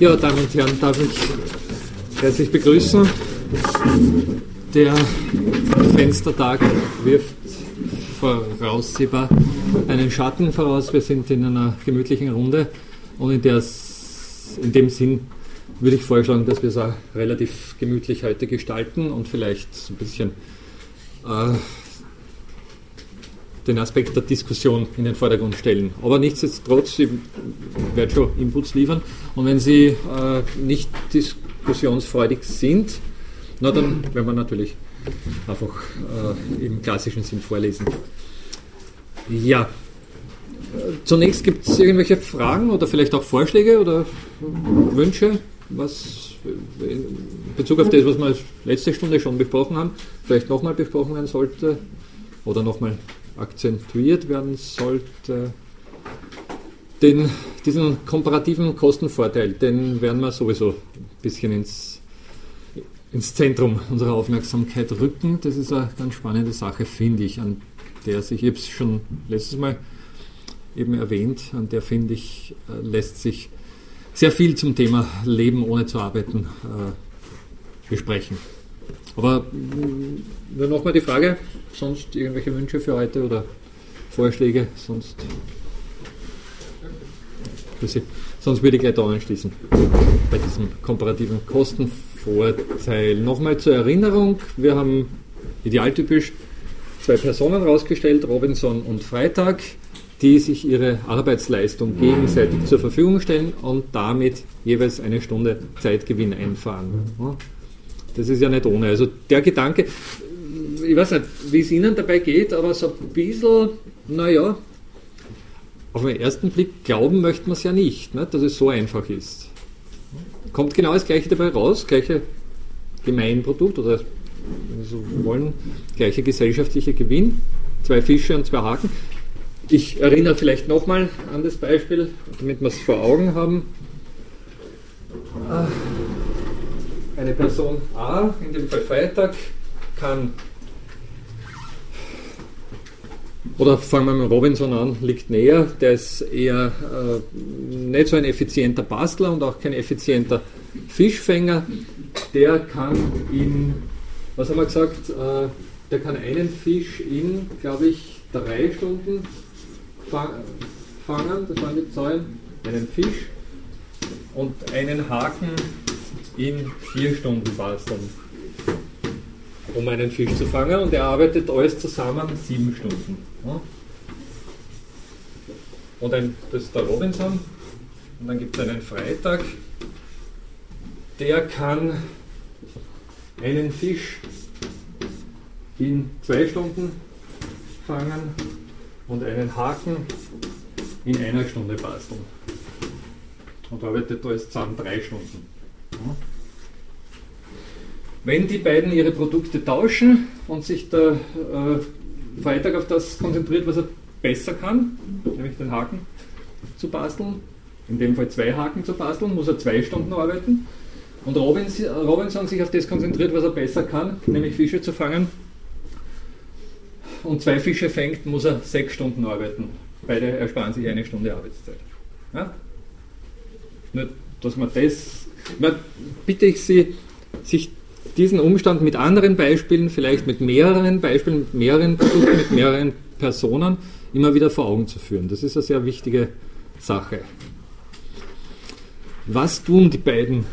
Ja, Damen und Herren, darf ich herzlich begrüßen. Der Fenstertag wirft voraussehbar einen Schatten voraus. Wir sind in einer gemütlichen Runde und in, der, in dem Sinn würde ich vorschlagen, dass wir es auch relativ gemütlich heute gestalten und vielleicht ein bisschen äh, den Aspekt der Diskussion in den Vordergrund stellen. Aber nichtsdestotrotz, ich werde schon Inputs liefern. Und wenn Sie äh, nicht diskussionsfreudig sind, na, dann werden wir natürlich einfach äh, im klassischen Sinn vorlesen. Ja, zunächst gibt es irgendwelche Fragen oder vielleicht auch Vorschläge oder Wünsche, was in Bezug auf das, was wir letzte Stunde schon besprochen haben, vielleicht nochmal besprochen werden sollte oder nochmal akzentuiert werden sollte. Den, diesen komparativen Kostenvorteil, den werden wir sowieso ein bisschen ins, ins Zentrum unserer Aufmerksamkeit rücken. Das ist eine ganz spannende Sache, finde ich, an der sich, ich habe es schon letztes Mal eben erwähnt, an der finde ich, äh, lässt sich sehr viel zum Thema Leben ohne zu arbeiten äh, besprechen. Aber nur nochmal die Frage, sonst irgendwelche Wünsche für heute oder Vorschläge, sonst, sonst würde ich gleich da anschließen bei diesem komparativen Kostenvorteil. Nochmal zur Erinnerung, wir haben idealtypisch zwei Personen rausgestellt, Robinson und Freitag, die sich ihre Arbeitsleistung gegenseitig zur Verfügung stellen und damit jeweils eine Stunde Zeitgewinn einfahren. Das ist ja nicht ohne. Also der Gedanke, ich weiß nicht, wie es Ihnen dabei geht, aber so ein bisschen, naja, auf den ersten Blick glauben möchte man es ja nicht, ne, dass es so einfach ist. Kommt genau das Gleiche dabei raus, gleiche Gemeinprodukt oder so wollen, gleiche gesellschaftliche Gewinn, zwei Fische und zwei Haken. Ich erinnere vielleicht nochmal an das Beispiel, damit wir es vor Augen haben. Eine Person A, in dem Fall Freitag, kann Oder fangen wir mit Robinson an, liegt näher. Der ist eher äh, nicht so ein effizienter Bastler und auch kein effizienter Fischfänger. Der kann in, was haben wir gesagt, äh, der kann einen Fisch in, glaube ich, drei Stunden fang, fangen, das waren die Zahlen, einen Fisch und einen Haken in vier Stunden basteln um einen Fisch zu fangen und er arbeitet alles zusammen sieben Stunden. Und ein, das ist der Robinson und dann gibt es einen Freitag, der kann einen Fisch in zwei Stunden fangen und einen Haken in einer Stunde basteln. Und arbeitet alles zusammen drei Stunden. Wenn die beiden ihre Produkte tauschen und sich der äh, Freitag auf das konzentriert, was er besser kann, nämlich den Haken zu basteln, in dem Fall zwei Haken zu basteln, muss er zwei Stunden arbeiten. Und Robinson sich auf das konzentriert, was er besser kann, nämlich Fische zu fangen, und zwei Fische fängt, muss er sechs Stunden arbeiten. Beide ersparen sich eine Stunde Arbeitszeit. Ja? Nur, dass man das, bitte ich Sie, sich diesen Umstand mit anderen Beispielen, vielleicht mit mehreren Beispielen, mit mehreren Produkten, mit mehreren Personen immer wieder vor Augen zu führen. Das ist eine sehr wichtige Sache. Was tun die beiden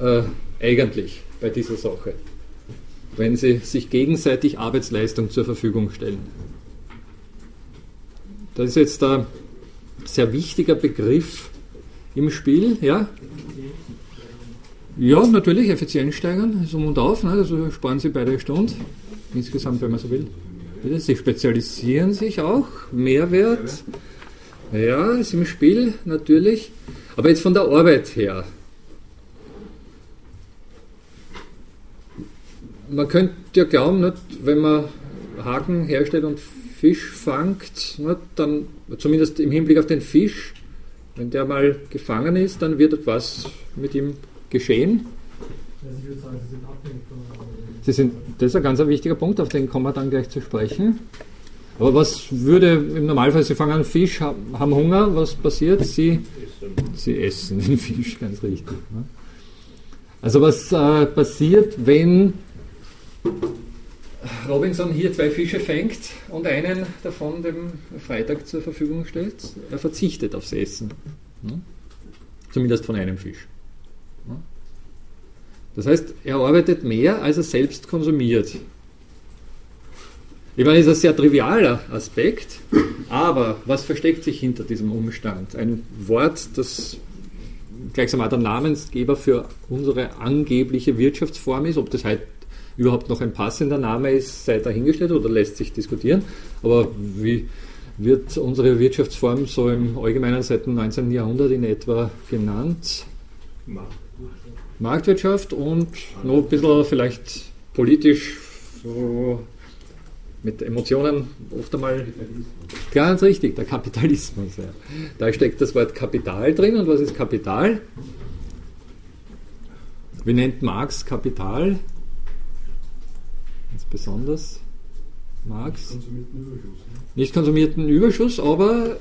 äh, eigentlich bei dieser Sache, wenn sie sich gegenseitig Arbeitsleistung zur Verfügung stellen? Das ist jetzt ein sehr wichtiger Begriff im Spiel. Ja? Ja, natürlich, Effizienz steigern, so und auf, ne? also sparen Sie beide Stunden, insgesamt, wenn man so will. Sie spezialisieren sich auch, Mehrwert, ja, ist im Spiel natürlich, aber jetzt von der Arbeit her. Man könnte ja glauben, nicht, wenn man Haken herstellt und Fisch fangt, nicht, dann zumindest im Hinblick auf den Fisch, wenn der mal gefangen ist, dann wird etwas mit ihm geschehen? Sie sind, das ist ein ganz wichtiger Punkt, auf den kommen wir dann gleich zu sprechen. Aber was würde im Normalfall, Sie fangen an Fisch, haben Hunger, was passiert? Sie, Sie essen den Fisch, ganz richtig. Ne? Also was äh, passiert, wenn Robinson hier zwei Fische fängt und einen davon dem Freitag zur Verfügung stellt? Er verzichtet aufs Essen. Ne? Zumindest von einem Fisch. Das heißt, er arbeitet mehr, als er selbst konsumiert. Ich meine, das ist ein sehr trivialer Aspekt, aber was versteckt sich hinter diesem Umstand? Ein Wort, das gleichsam auch der Namensgeber für unsere angebliche Wirtschaftsform ist, ob das halt überhaupt noch ein passender Name ist, sei dahingestellt oder lässt sich diskutieren. Aber wie wird unsere Wirtschaftsform so im Allgemeinen seit dem 19. Jahrhundert in etwa genannt? Marktwirtschaft und noch ein bisschen vielleicht politisch so mit Emotionen oft einmal ganz richtig, der Kapitalismus. Ja. Da steckt das Wort Kapital drin und was ist Kapital? Wie nennt Marx Kapital? Ganz besonders. Marx? Nicht konsumierten Überschuss, aber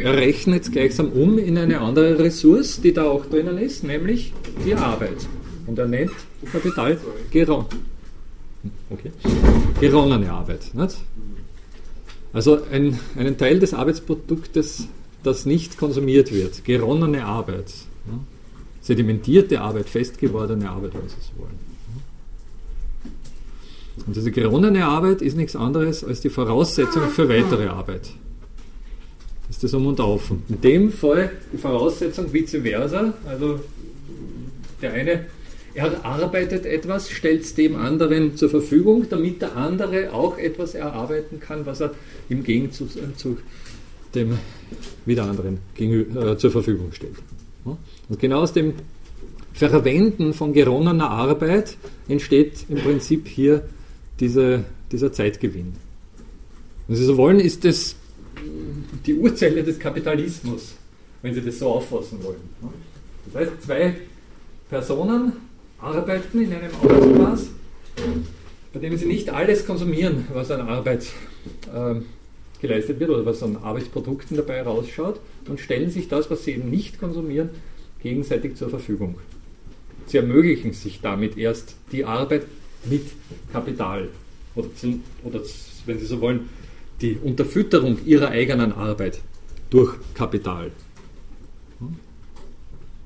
er rechnet es gleichsam um in eine andere Ressource, die da auch drinnen ist, nämlich die Arbeit. Und er nennt Kapital Geron. Okay. Geronnene Arbeit. Nicht? Also ein, einen Teil des Arbeitsproduktes, das nicht konsumiert wird. Geronnene Arbeit. Ja? Sedimentierte Arbeit, festgewordene Arbeit, wenn Sie so wollen. Und diese geronnene Arbeit ist nichts anderes als die Voraussetzung für weitere Arbeit. Ist das um und auf. In dem Fall die Voraussetzung vice versa, also der eine er arbeitet etwas, stellt es dem anderen zur Verfügung, damit der andere auch etwas erarbeiten kann, was er im Gegenzug dem wieder anderen äh, zur Verfügung stellt. Und genau aus dem Verwenden von geronnener Arbeit entsteht im Prinzip hier diese, dieser Zeitgewinn. Wenn Sie so wollen, ist das die Urzelle des Kapitalismus, wenn Sie das so auffassen wollen. Das heißt, zwei Personen arbeiten in einem Arbeitsmaß, bei dem sie nicht alles konsumieren, was an Arbeit äh, geleistet wird oder was an Arbeitsprodukten dabei herausschaut und stellen sich das, was sie eben nicht konsumieren, gegenseitig zur Verfügung. Sie ermöglichen sich damit erst die Arbeit mit Kapital oder, oder wenn Sie so wollen, die Unterfütterung ihrer eigenen Arbeit durch Kapital.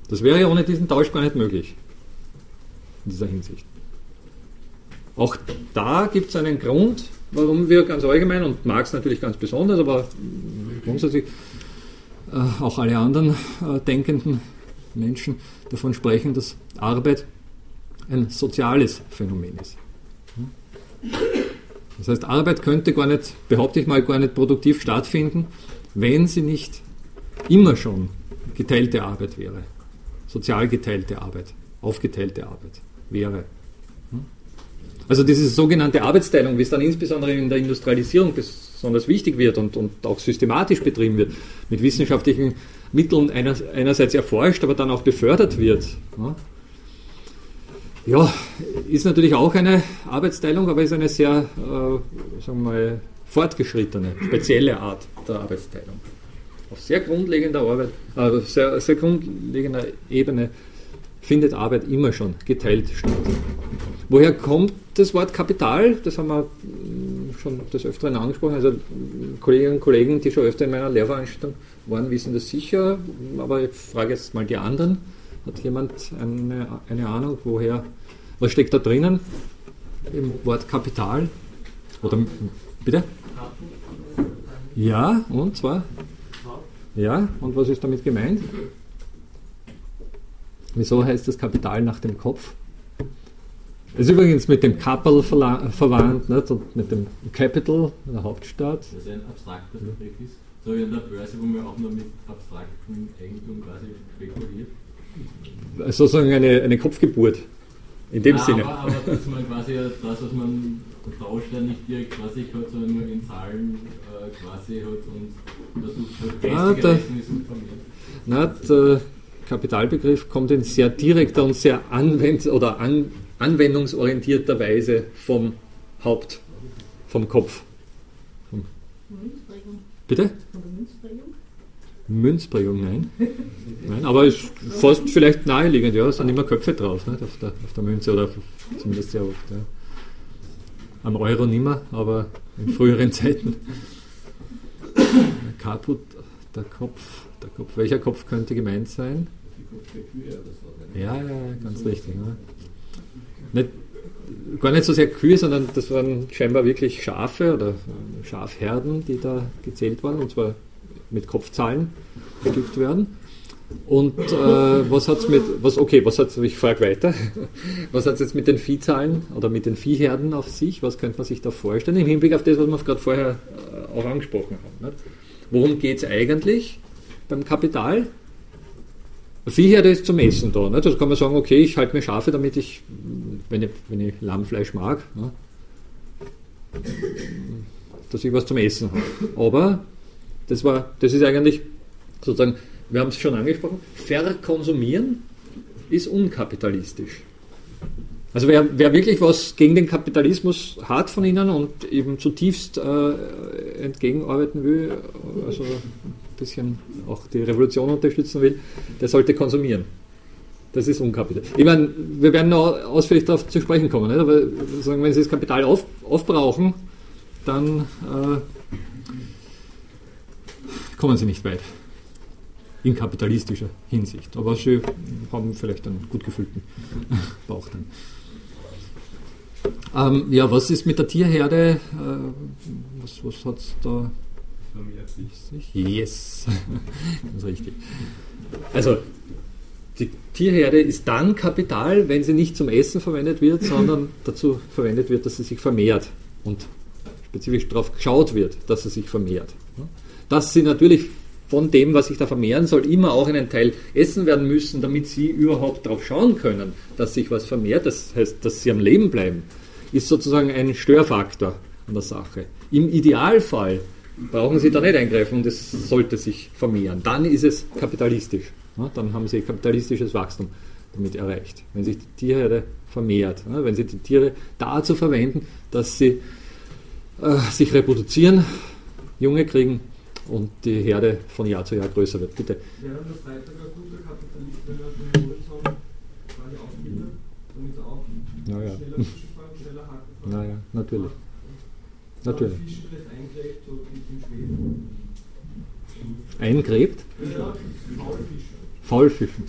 Das wäre ohne diesen Tausch gar nicht möglich in dieser Hinsicht. Auch da gibt es einen Grund, warum wir ganz allgemein und Marx natürlich ganz besonders, aber grundsätzlich äh, auch alle anderen äh, denkenden Menschen davon sprechen, dass Arbeit ein soziales Phänomen ist. Das heißt, Arbeit könnte gar nicht, behaupte ich mal, gar nicht produktiv stattfinden, wenn sie nicht immer schon geteilte Arbeit wäre. Sozial geteilte Arbeit, aufgeteilte Arbeit wäre. Also diese sogenannte Arbeitsteilung, wie es dann insbesondere in der Industrialisierung besonders wichtig wird und, und auch systematisch betrieben wird, mit wissenschaftlichen Mitteln einerseits erforscht, aber dann auch befördert wird. Ist natürlich auch eine Arbeitsteilung, aber ist eine sehr, äh, sagen wir mal, fortgeschrittene, spezielle Art der Arbeitsteilung. Auf sehr grundlegender Arbeit, äh, sehr, sehr grundlegender Ebene findet Arbeit immer schon geteilt statt. Woher kommt das Wort Kapital? Das haben wir hm, schon des Öfteren angesprochen. Also Kolleginnen und Kollegen, die schon öfter in meiner Lehrveranstaltung waren, wissen das sicher. Aber ich frage jetzt mal die anderen. Hat jemand eine, eine Ahnung, woher, was steckt da drinnen im Wort Kapital? Oder bitte? Ja, und zwar? Ja, und was ist damit gemeint? Wieso heißt das Kapital nach dem Kopf? Das ist übrigens mit dem Capital verwandt, nicht? und mit dem Capital, der Hauptstaat. Das ein abstrakter Begriff ist, so wie an der Börse, wo man auch nur mit abstraktem Eigentum quasi spekuliert. Sozusagen eine, eine Kopfgeburt. In dem ja, Sinne. Aber, aber dass man quasi das, was man tauscht, ja nicht direkt quasi hat, sondern nur in Zahlen äh, quasi hat und versucht halt ah, da, Na, der Kapitalbegriff kommt in sehr direkter und sehr anwend oder an anwendungsorientierter Weise vom Haupt, vom Kopf. Münzprägung. Bitte? Von der Münzprägung? Münzprägung, nein. nein. Aber ist fast vielleicht naheliegend, ja, es sind immer Köpfe drauf nicht? Auf, der, auf der Münze oder zumindest sehr oft. Ja. Am Euro nimmer, aber in früheren Zeiten. Kaput, der Kopf, der Kopf. Welcher Kopf könnte gemeint sein? Ja, ja, ganz richtig. Ne? Nicht, gar nicht so sehr Kühe, sondern das waren scheinbar wirklich Schafe oder Schafherden, die da gezählt waren, und zwar mit Kopfzahlen bestückt werden. Und äh, was hat es mit, was, okay, was hat ich frage weiter, was hat es jetzt mit den Viehzahlen oder mit den Viehherden auf sich? Was könnte man sich da vorstellen im Hinblick auf das, was wir gerade vorher äh, auch angesprochen haben? Nicht? Worum geht es eigentlich beim Kapital? Viehherde ist zum Essen da. Nicht? Also kann man sagen, okay, ich halte mir Schafe, damit ich, wenn ich, wenn ich Lammfleisch mag, ne? dass ich was zum Essen habe. Aber das, war, das ist eigentlich sozusagen, wir haben es schon angesprochen, verkonsumieren ist unkapitalistisch. Also wer, wer, wirklich was gegen den Kapitalismus hat von Ihnen und eben zutiefst äh, entgegenarbeiten will, also ein bisschen auch die Revolution unterstützen will, der sollte konsumieren. Das ist unkapitalistisch. Ich meine, wir werden noch ausführlich darauf zu sprechen kommen, nicht? aber wenn Sie das Kapital auf, aufbrauchen, dann äh, kommen sie nicht weit in kapitalistischer Hinsicht. Aber sie haben vielleicht einen gut gefüllten Bauch dann. Ähm, ja, was ist mit der Tierherde? Äh, was was hat es da? Yes, ganz richtig. Also, die Tierherde ist dann Kapital, wenn sie nicht zum Essen verwendet wird, sondern dazu verwendet wird, dass sie sich vermehrt und spezifisch darauf geschaut wird, dass sie sich vermehrt dass sie natürlich von dem, was sich da vermehren soll, immer auch einen Teil essen werden müssen, damit sie überhaupt darauf schauen können, dass sich was vermehrt, das heißt, dass sie am Leben bleiben, ist sozusagen ein Störfaktor an der Sache. Im Idealfall brauchen sie da nicht eingreifen und es sollte sich vermehren. Dann ist es kapitalistisch. Dann haben sie kapitalistisches Wachstum damit erreicht. Wenn sich die Tierherde vermehrt, wenn sie die Tiere dazu verwenden, dass sie äh, sich reproduzieren, Junge kriegen und die Herde von Jahr zu Jahr größer wird. Bitte. Wäre der Freitag ein guter Kapitalist, wenn er den Horizont quasi ausbildet, damit er auch naja. schneller Fische fangen, schneller Haken fangen? Naja, natürlich. Und natürlich. Fische vielleicht eingräbt, so in Schweden. Eingräbt? Ja, Faulfische. Faulfischen.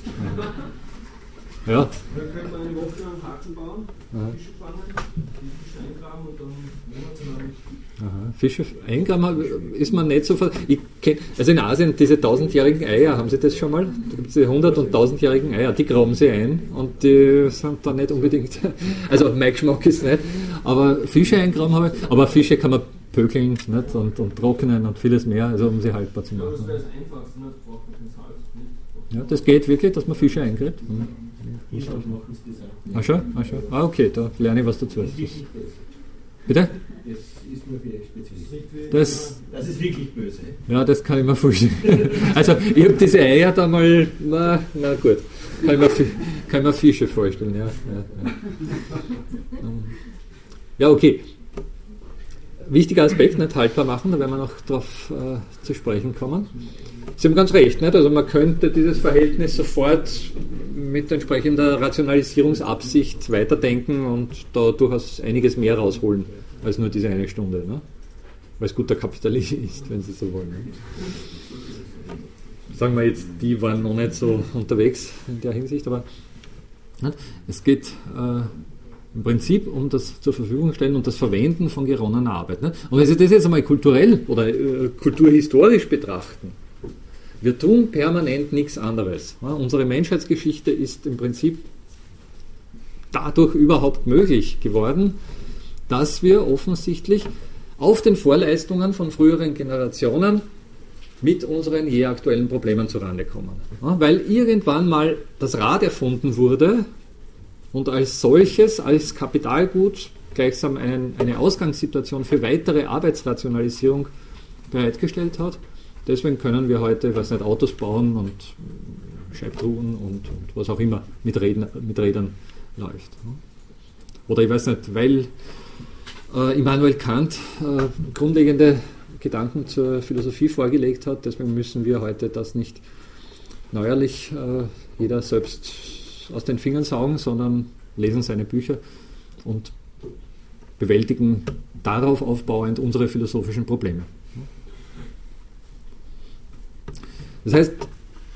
Ja. ja. Dann könnte man eine Woche lang Haken bauen. Fische fangen, die Fische eingraben und dann monatelang Aha. Fische eingraben ist man nicht so. Ich kenn, also in Asien, diese tausendjährigen Eier, haben Sie das schon mal? Da gibt es diese hundert- und tausendjährigen Eier, die graben sie ein und die sind da nicht unbedingt. Also mein Geschmack ist nicht. Aber Fische eingraben habe ich. Aber Fische kann man pökeln nicht? Und, und trocknen und vieles mehr, also um sie haltbar zu machen. Das wäre das Einfachste, nicht? braucht man kein Salz. Ja, das geht wirklich, dass man Fische eingräbt. Hm. Ach schon? Ach schon? Ah, okay, da lerne ich was dazu. Bitte? Ist nur für Expezialisten. Das, das ist wirklich böse. Ja, das kann ich mir vorstellen. also, ich habe diese Eier da mal, na, na gut, kann ich mir, kann ich mir Fische vorstellen. Ja, ja, ja. ja, okay. Wichtiger Aspekt, nicht haltbar machen, da werden wir noch darauf äh, zu sprechen kommen. Sie haben ganz recht, nicht? also man könnte dieses Verhältnis sofort mit entsprechender Rationalisierungsabsicht weiterdenken und da durchaus einiges mehr rausholen als nur diese eine Stunde. Ne? Weil es guter Kapitalist ist, wenn Sie so wollen. Ne? Sagen wir jetzt, die waren noch nicht so unterwegs in der Hinsicht, aber ne? es geht äh, im Prinzip um das zur Verfügung stellen und das Verwenden von geronnener Arbeit. Ne? Und wenn Sie das jetzt einmal kulturell oder äh, kulturhistorisch betrachten, wir tun permanent nichts anderes. Ne? Unsere Menschheitsgeschichte ist im Prinzip dadurch überhaupt möglich geworden, dass wir offensichtlich auf den Vorleistungen von früheren Generationen mit unseren je aktuellen Problemen zurande kommen. Ja, weil irgendwann mal das Rad erfunden wurde und als solches, als Kapitalgut gleichsam einen, eine Ausgangssituation für weitere Arbeitsrationalisierung bereitgestellt hat. Deswegen können wir heute, weiß nicht, Autos bauen und Scheibtruhen und, und was auch immer mit Rädern, mit Rädern läuft. Oder ich weiß nicht, weil äh, Immanuel Kant äh, grundlegende Gedanken zur Philosophie vorgelegt hat. Deswegen müssen wir heute das nicht neuerlich äh, jeder selbst aus den Fingern saugen, sondern lesen seine Bücher und bewältigen darauf aufbauend unsere philosophischen Probleme. Das heißt,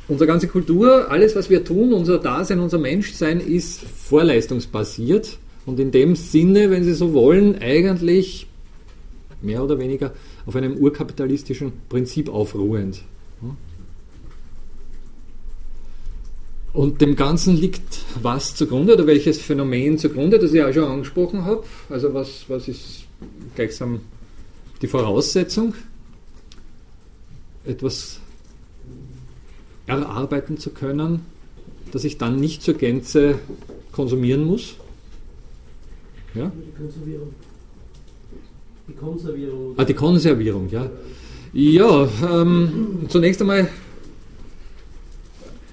unsere ganze Kultur, alles, was wir tun, unser Dasein, unser Menschsein ist vorleistungsbasiert und in dem Sinne, wenn Sie so wollen, eigentlich mehr oder weniger auf einem urkapitalistischen Prinzip aufruhend. Und dem Ganzen liegt was zugrunde oder welches Phänomen zugrunde, das ich auch schon angesprochen habe. Also was, was ist gleichsam die Voraussetzung, etwas erarbeiten zu können, das ich dann nicht zur Gänze konsumieren muss. Ja? Die Konservierung. Die Konservierung. Ah, die Konservierung, ja. Ja, ähm, zunächst einmal,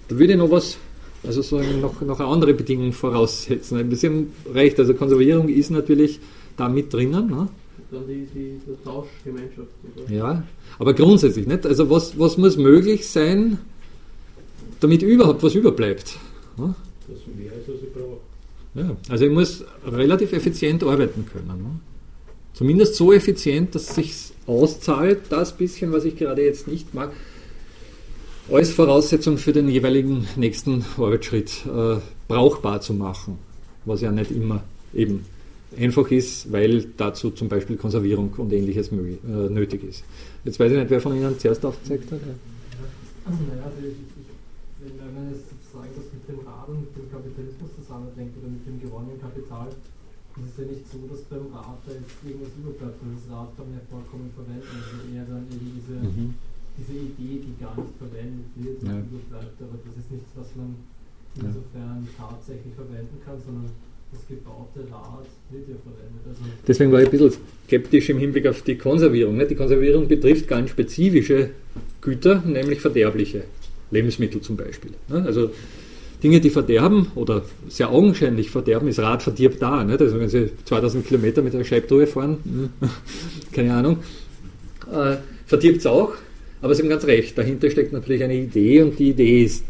da würde ich noch was, also so noch, noch eine andere Bedingung voraussetzen. Ein bisschen recht, also Konservierung ist natürlich da mit drinnen. Ne? Dann die, die, die Tauschgemeinschaft. Oder? Ja, aber grundsätzlich nicht. Also was, was muss möglich sein, damit überhaupt was überbleibt? Ne? Dass mehr ist, als ich brauche. Ja, also ich muss relativ effizient arbeiten können. Ne? Zumindest so effizient, dass es sich auszahlt, das bisschen, was ich gerade jetzt nicht mag, als Voraussetzung für den jeweiligen nächsten Arbeitsschritt äh, brauchbar zu machen, was ja nicht immer eben einfach ist, weil dazu zum Beispiel Konservierung und ähnliches äh, nötig ist. Jetzt weiß ich nicht, wer von Ihnen zuerst aufgezeigt hat. Ja. Naja, also ich, ich, wenn man jetzt sozusagen das mit dem Rad und dem Kapitalismus zusammendenkt oder mit dem gewonnenen Kapital, ist es ja nicht so, dass beim Rad da jetzt irgendwas überbleibt, weil das Rad kann man ja vollkommen verwenden. Also eher dann eben diese, mhm. diese Idee, die gar nicht verwendet wird, ja. überbleibt. Aber das ist nichts, was man insofern ja. tatsächlich verwenden kann, sondern das gebaute Rad wird ja verwendet. Also Deswegen war ich ein bisschen skeptisch im Hinblick auf die Konservierung. Die Konservierung betrifft ganz spezifische Güter, nämlich verderbliche Lebensmittel zum Beispiel. Also Dinge, die verderben oder sehr augenscheinlich verderben, ist Rad verdirbt da. Nicht? Also wenn Sie 2000 Kilometer mit einer Scheibtruhe fahren, hm, keine Ahnung, äh, verdirbt es auch, aber Sie haben ganz recht, dahinter steckt natürlich eine Idee und die Idee ist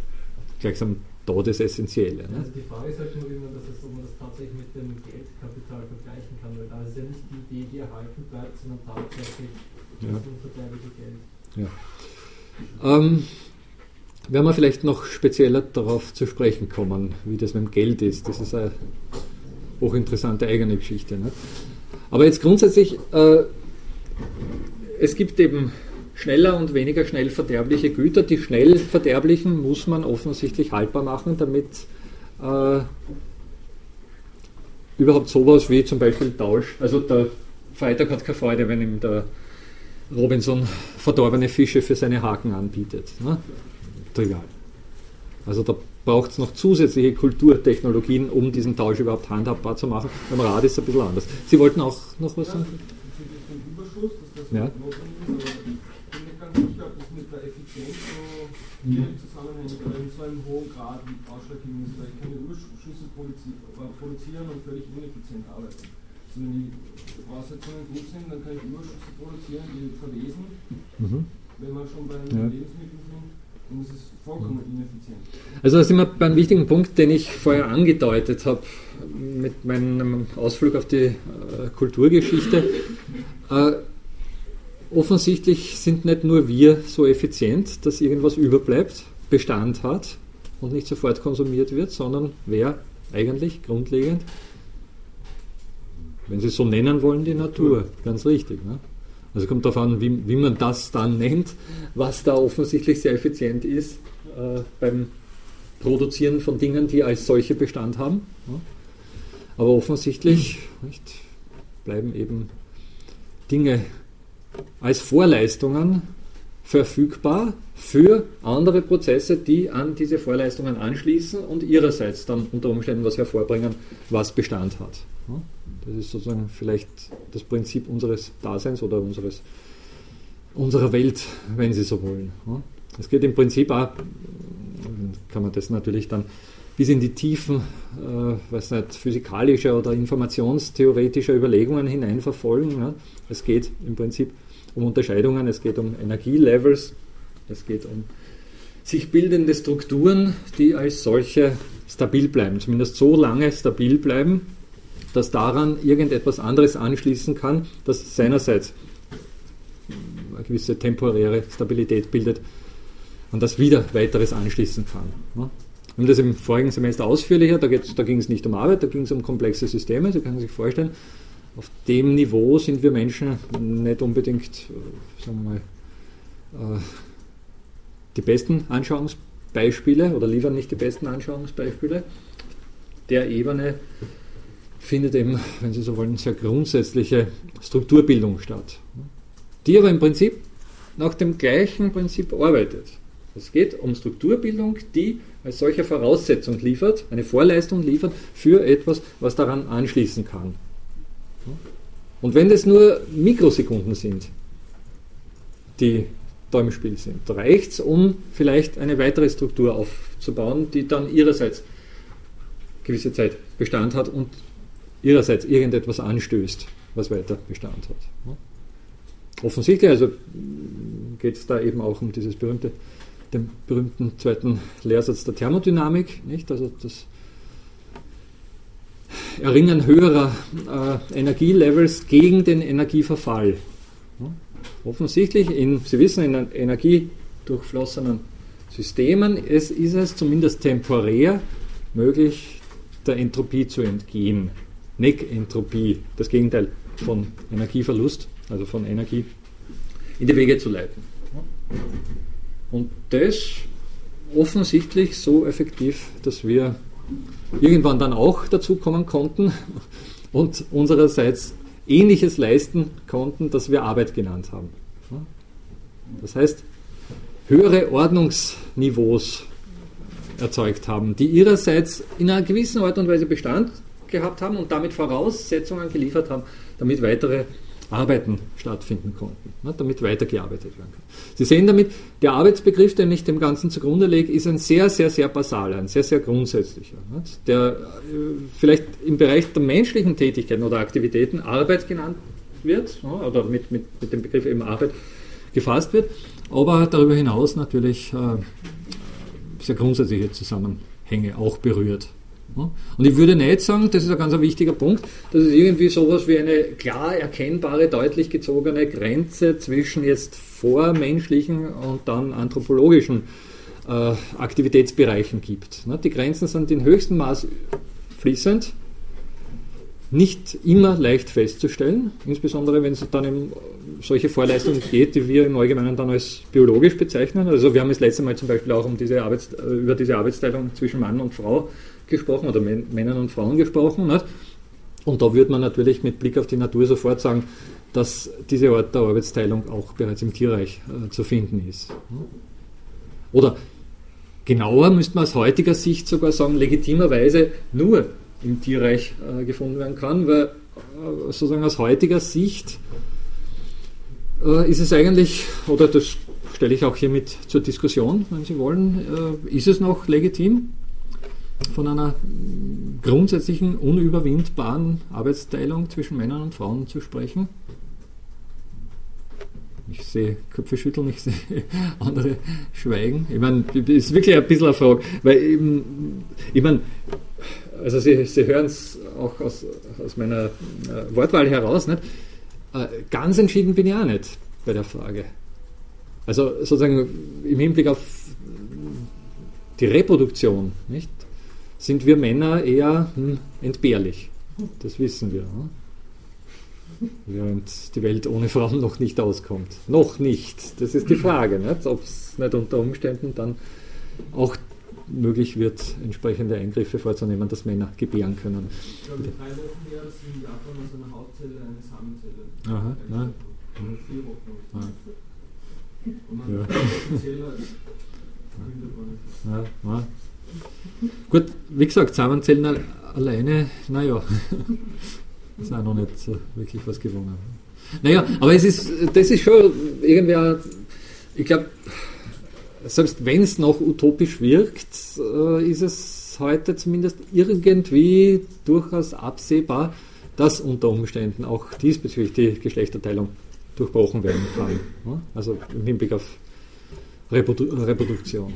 gleichsam da das Essentielle. Ne? Also die Frage ist halt nur, wie man das, ob man das tatsächlich mit dem Geldkapital vergleichen kann, weil da ist ja nicht die Idee, die erhalten bleibt, sondern tatsächlich das ja. unverderbliche Geld. Ja. Ähm, werden wir vielleicht noch spezieller darauf zu sprechen kommen, wie das mit dem Geld ist. Das ist eine hochinteressante eigene Geschichte. Ne? Aber jetzt grundsätzlich, äh, es gibt eben schneller und weniger schnell verderbliche Güter. Die schnell verderblichen muss man offensichtlich haltbar machen, damit äh, überhaupt sowas wie zum Beispiel Tausch, also der Freitag hat keine Freude, wenn ihm der Robinson verdorbene Fische für seine Haken anbietet. Ne? Trivial. Also da braucht es noch zusätzliche Kulturtechnologien, um diesen Tausch überhaupt handhabbar zu machen. Beim Rad ist es ein bisschen anders. Sie wollten auch noch was sagen? Überschuss, dass das ja. notwendig ist, aber ich bin nicht ganz sicher, ob das mit der Effizienz so direkt zusammenhängt oder in so einem hohen Grad ausschlaggebend ist, weil ich kann Überschüsse produzieren und völlig ineffizient arbeiten. Also wenn die Voraussetzungen gut sind, dann kann ich Überschüsse produzieren, die verwesen. Mhm. Wenn wir schon bei ja. Lebensmitteln Also da sind wir bei einem wichtigen Punkt, den ich vorher angedeutet habe mit meinem Ausflug auf die äh, Kulturgeschichte. Äh, offensichtlich sind nicht nur wir so effizient, dass irgendwas überbleibt, Bestand hat und nicht sofort konsumiert wird, sondern wer eigentlich grundlegend, wenn Sie es so nennen wollen, die Natur. Ganz richtig. Ne? Also kommt darauf an, wie, wie man das dann nennt, was da offensichtlich sehr effizient ist äh, beim Produzieren von Dingen, die als solche Bestand haben. Ja. Aber offensichtlich nicht, bleiben eben Dinge als Vorleistungen verfügbar für andere Prozesse, die an diese Vorleistungen anschließen und ihrerseits dann unter Umständen was hervorbringen, was Bestand hat. Ja. Das ist sozusagen vielleicht das Prinzip unseres Daseins oder unseres, unserer Welt, wenn Sie so wollen. Es geht im Prinzip auch, kann man das natürlich dann bis in die Tiefen, äh, weiß nicht, physikalischer oder informationstheoretischer Überlegungen hineinverfolgen. Ne? Es geht im Prinzip um Unterscheidungen, es geht um Energielevels, es geht um sich bildende Strukturen, die als solche stabil bleiben, zumindest so lange stabil bleiben, dass daran irgendetwas anderes anschließen kann, das seinerseits eine gewisse temporäre Stabilität bildet und das wieder weiteres anschließen kann. Wir haben das im vorigen Semester ausführlicher, da, da ging es nicht um Arbeit, da ging es um komplexe Systeme, Sie können sich vorstellen, auf dem Niveau sind wir Menschen nicht unbedingt, äh, sagen wir mal, äh, die besten Anschauungsbeispiele oder liefern nicht die besten Anschauungsbeispiele. Der Ebene findet eben, wenn Sie so wollen, sehr grundsätzliche Strukturbildung statt, die aber im Prinzip nach dem gleichen Prinzip arbeitet. Es geht um Strukturbildung, die als solche Voraussetzung liefert, eine Vorleistung liefert für etwas, was daran anschließen kann. Und wenn das nur Mikrosekunden sind, die da im Spiel sind, reicht es, um vielleicht eine weitere Struktur aufzubauen, die dann ihrerseits gewisse Zeit Bestand hat und ihrerseits irgendetwas anstößt, was weiter Bestand hat. Offensichtlich, also geht es da eben auch um dieses berühmte, den berühmten zweiten Lehrsatz der Thermodynamik, nicht? Also das Erringen höherer äh, Energielevels gegen den Energieverfall. Offensichtlich, in, Sie wissen, in energiedurchflossenen Systemen es ist es zumindest temporär möglich, der Entropie zu entgehen. Neck-Entropie, das Gegenteil von Energieverlust, also von Energie, in die Wege zu leiten. Und das offensichtlich so effektiv, dass wir irgendwann dann auch dazu kommen konnten und unsererseits Ähnliches leisten konnten, das wir Arbeit genannt haben. Das heißt, höhere Ordnungsniveaus erzeugt haben, die ihrerseits in einer gewissen Art und Weise Bestand gehabt haben und damit Voraussetzungen geliefert haben, damit weitere Arbeiten stattfinden konnten, ne, damit weitergearbeitet werden kann. Sie sehen damit, der Arbeitsbegriff, den ich dem Ganzen zugrunde lege, ist ein sehr, sehr, sehr basaler, ein sehr, sehr grundsätzlicher, ne, der äh, vielleicht im Bereich der menschlichen Tätigkeiten oder Aktivitäten Arbeit genannt wird, ne, oder mit, mit, mit dem Begriff eben Arbeit gefasst wird, aber darüber hinaus natürlich äh, sehr grundsätzliche Zusammenhänge auch berührt. Und ich würde nicht sagen, das ist ein ganz wichtiger Punkt, dass es irgendwie sowas wie eine klar erkennbare, deutlich gezogene Grenze zwischen jetzt vormenschlichen und dann anthropologischen äh, Aktivitätsbereichen gibt. Die Grenzen sind in höchstem Maß fließend, nicht immer leicht festzustellen, insbesondere wenn es dann um solche Vorleistungen geht, die wir im Allgemeinen dann als biologisch bezeichnen. Also wir haben das letzte Mal zum Beispiel auch um diese Arbeits über diese Arbeitsteilung zwischen Mann und Frau gesprochen oder Männern und Frauen gesprochen. Nicht? Und da würde man natürlich mit Blick auf die Natur sofort sagen, dass diese Art der Arbeitsteilung auch bereits im Tierreich äh, zu finden ist. Oder genauer müsste man aus heutiger Sicht sogar sagen, legitimerweise nur im Tierreich äh, gefunden werden kann, weil äh, sozusagen aus heutiger Sicht äh, ist es eigentlich, oder das stelle ich auch hiermit zur Diskussion, wenn Sie wollen, äh, ist es noch legitim, von einer grundsätzlichen, unüberwindbaren Arbeitsteilung zwischen Männern und Frauen zu sprechen? Ich sehe Köpfe schütteln, ich sehe andere schweigen. Ich meine, das ist wirklich ein bisschen eine Frage, weil eben, ich meine, also Sie, Sie hören es auch aus, aus meiner äh, Wortwahl heraus, nicht? Äh, ganz entschieden bin ich auch nicht bei der Frage. Also sozusagen im Hinblick auf die Reproduktion, nicht? Sind wir Männer eher hm, entbehrlich. Das wissen wir. Hm? Während die Welt ohne Frauen noch nicht auskommt. Noch nicht. Das ist die Frage, ob es nicht unter Umständen dann auch möglich wird, entsprechende Eingriffe vorzunehmen, dass Männer gebären können. Ich glaube, drei Wochen her, dass in Japan aus einer Hautzelle eine Samenzelle. Aha, nein. Vier Wochen. Und man ja. ja, ja. Gut, wie gesagt, Samenzellen alleine, naja, ist auch noch nicht so wirklich was gewonnen. Naja, aber es ist, das ist schon irgendwie, ich glaube, selbst wenn es noch utopisch wirkt, äh, ist es heute zumindest irgendwie durchaus absehbar, dass unter Umständen auch diesbezüglich die Geschlechterteilung durchbrochen werden kann. Also im Hinblick auf Reprodu Reproduktion.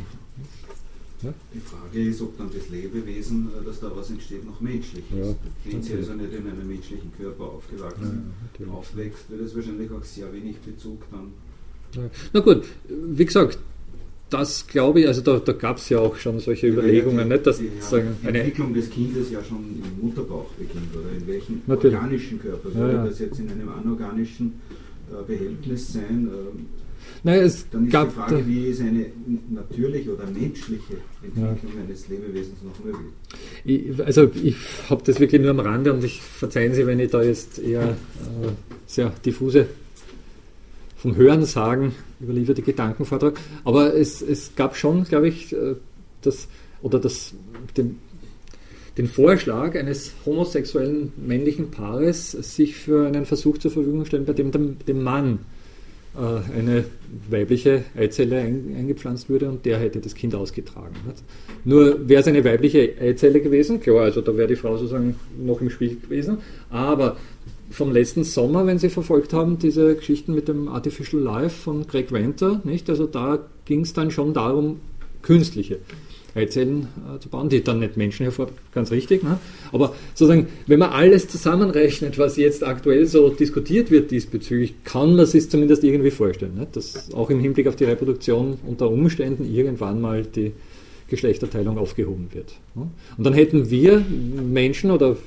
Ja? Die Frage ist, ob dann das Lebewesen, äh, das da was entsteht, noch menschlich ist. Ja, Wenn sie also nicht in einem menschlichen Körper aufgewachsen ja, aufwächst, wird es wahrscheinlich auch sehr wenig Bezug dann. Ja. Na gut, wie gesagt, das glaube ich, also da, da gab es ja auch schon solche Überlegungen, die, nicht, dass die, sagen, die Entwicklung des Kindes ja schon im Mutterbauch beginnt oder in welchem Natürlich. organischen Körper. Würde das jetzt in einem anorganischen äh, Behältnis sein? Ähm, naja, es Dann ist gab die Frage, wie ist eine natürliche oder menschliche Entwicklung ja. eines Lebewesens noch möglich? Ich, also ich habe das wirklich nur am Rande und ich verzeihen Sie, wenn ich da jetzt eher äh, sehr diffuse vom Hören sagen überlieferte Gedanken vortrage. Aber es, es gab schon, glaube ich, äh, das oder das, den, den Vorschlag eines homosexuellen männlichen Paares, sich für einen Versuch zur Verfügung stellen, bei dem dem, dem Mann eine weibliche Eizelle eingepflanzt würde und der hätte das Kind ausgetragen. Nur wäre es eine weibliche Eizelle gewesen, klar, also da wäre die Frau sozusagen noch im Spiel gewesen, aber vom letzten Sommer, wenn Sie verfolgt haben, diese Geschichten mit dem Artificial Life von Greg Venter, nicht? Also da ging es dann schon darum, künstliche Eizellen äh, zu bauen, die dann nicht Menschen hervor, ganz richtig. Ne? Aber sozusagen, wenn man alles zusammenrechnet, was jetzt aktuell so diskutiert wird diesbezüglich, kann man sich zumindest irgendwie vorstellen, ne? dass auch im Hinblick auf die Reproduktion unter Umständen irgendwann mal die Geschlechterteilung aufgehoben wird. Ne? Und dann hätten wir Menschen oder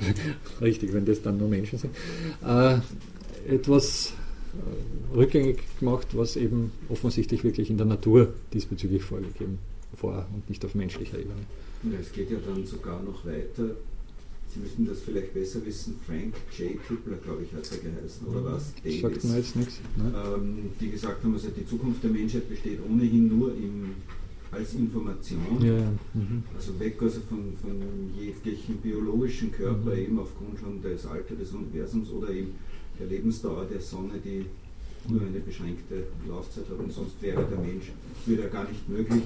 richtig, wenn das dann nur Menschen sind, äh, etwas äh, rückgängig gemacht, was eben offensichtlich wirklich in der Natur diesbezüglich vorgegeben ist vor und nicht auf menschlicher Ebene. Ja, es geht ja dann sogar noch weiter. Sie müssten das vielleicht besser wissen. Frank J. Tripler, glaube ich, hat er geheißen, oder was? Davis. Sagt mir jetzt nichts. Ne? Ähm, die gesagt haben, also die Zukunft der Menschheit besteht ohnehin nur im, als Information. Ja, mhm. Also weg also von, von jeglichen biologischen Körper, mhm. eben aufgrund schon des Alters des Universums oder eben der Lebensdauer der Sonne, die nur eine beschränkte Laufzeit hat und sonst wäre der Mensch, würde er gar nicht möglich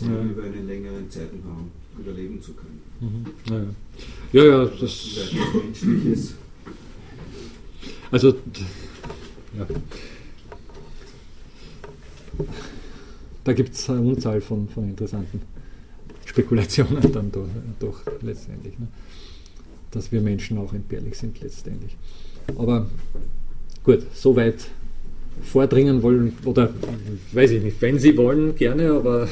ja. über einen längeren Zeitraum überleben zu können. Mhm. Ja, ja, ja das. Menschliches. Also, ja. Da gibt es eine Unzahl von, von interessanten Spekulationen dann doch, doch letztendlich. Ne? Dass wir Menschen auch entbehrlich sind letztendlich. Aber gut, soweit vordringen wollen, oder weiß ich nicht, wenn sie wollen, gerne, aber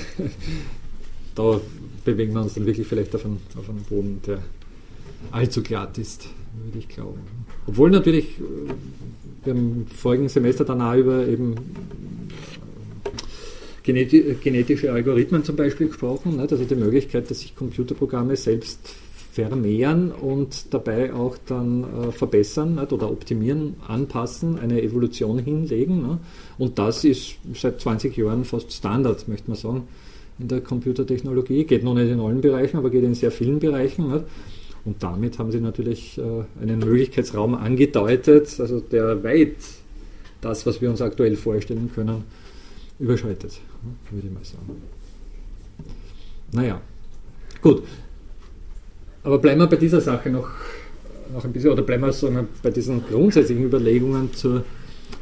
da bewegen wir uns dann wirklich vielleicht auf einen, auf einen Boden, der allzu glatt ist, würde ich glauben. Obwohl natürlich, äh, wir im vorigen Semester dann auch über eben äh, genetische Algorithmen zum Beispiel gesprochen, also die Möglichkeit, dass sich Computerprogramme selbst vermehren und dabei auch dann äh, verbessern nicht, oder optimieren, anpassen, eine Evolution hinlegen. Ne? Und das ist seit 20 Jahren fast Standard, möchte man sagen, in der Computertechnologie. Geht noch nicht in allen Bereichen, aber geht in sehr vielen Bereichen. Nicht? Und damit haben sie natürlich äh, einen Möglichkeitsraum angedeutet, also der weit das, was wir uns aktuell vorstellen können, überschreitet, würde ich mal sagen. Naja, gut. Aber bleiben wir bei dieser Sache noch, noch ein bisschen, oder bleiben wir so bei diesen grundsätzlichen Überlegungen zur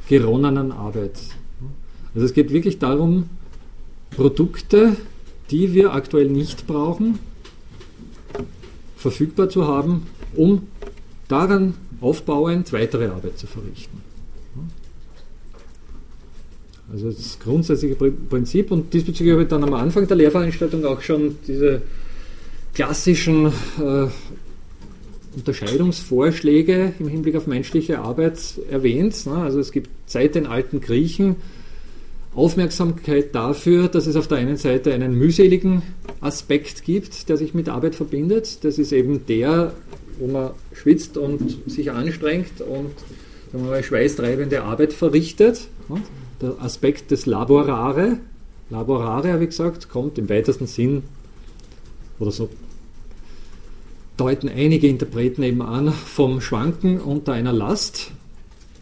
geronnenen Arbeit. Also es geht wirklich darum, Produkte, die wir aktuell nicht brauchen, verfügbar zu haben, um daran aufbauend weitere Arbeit zu verrichten. Also das grundsätzliche Prinzip und diesbezüglich habe ich dann am Anfang der Lehrveranstaltung auch schon diese klassischen äh, Unterscheidungsvorschläge im Hinblick auf menschliche Arbeit erwähnt. Ne? Also es gibt seit den alten Griechen Aufmerksamkeit dafür, dass es auf der einen Seite einen mühseligen Aspekt gibt, der sich mit Arbeit verbindet. Das ist eben der, wo man schwitzt und sich anstrengt und sagen wir mal, schweißtreibende Arbeit verrichtet. Ne? Der Aspekt des Laborare, Laborare habe ich gesagt, kommt im weitesten Sinn oder so deuten einige Interpreten eben an, vom Schwanken unter einer Last,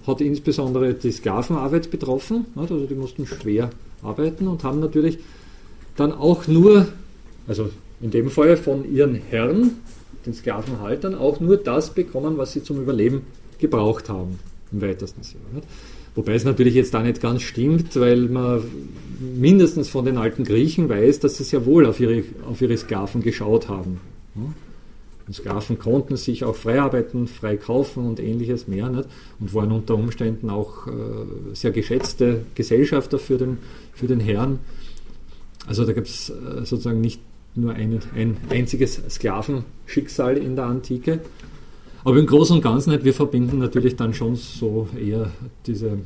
hat insbesondere die Sklavenarbeit betroffen, also die mussten schwer arbeiten und haben natürlich dann auch nur, also in dem Fall von ihren Herren, den Sklavenhaltern, auch nur das bekommen, was sie zum Überleben gebraucht haben, im weitesten Sinne. Wobei es natürlich jetzt da nicht ganz stimmt, weil man mindestens von den alten Griechen weiß, dass sie sehr wohl auf ihre, auf ihre Sklaven geschaut haben. Und Sklaven konnten sich auch frei arbeiten, frei kaufen und ähnliches mehr nicht und waren unter Umständen auch äh, sehr geschätzte Gesellschafter für den, für den Herrn. Also da gibt es äh, sozusagen nicht nur ein, ein einziges Sklavenschicksal in der Antike. Aber im Großen und Ganzen, nicht, wir verbinden natürlich dann schon so eher diese,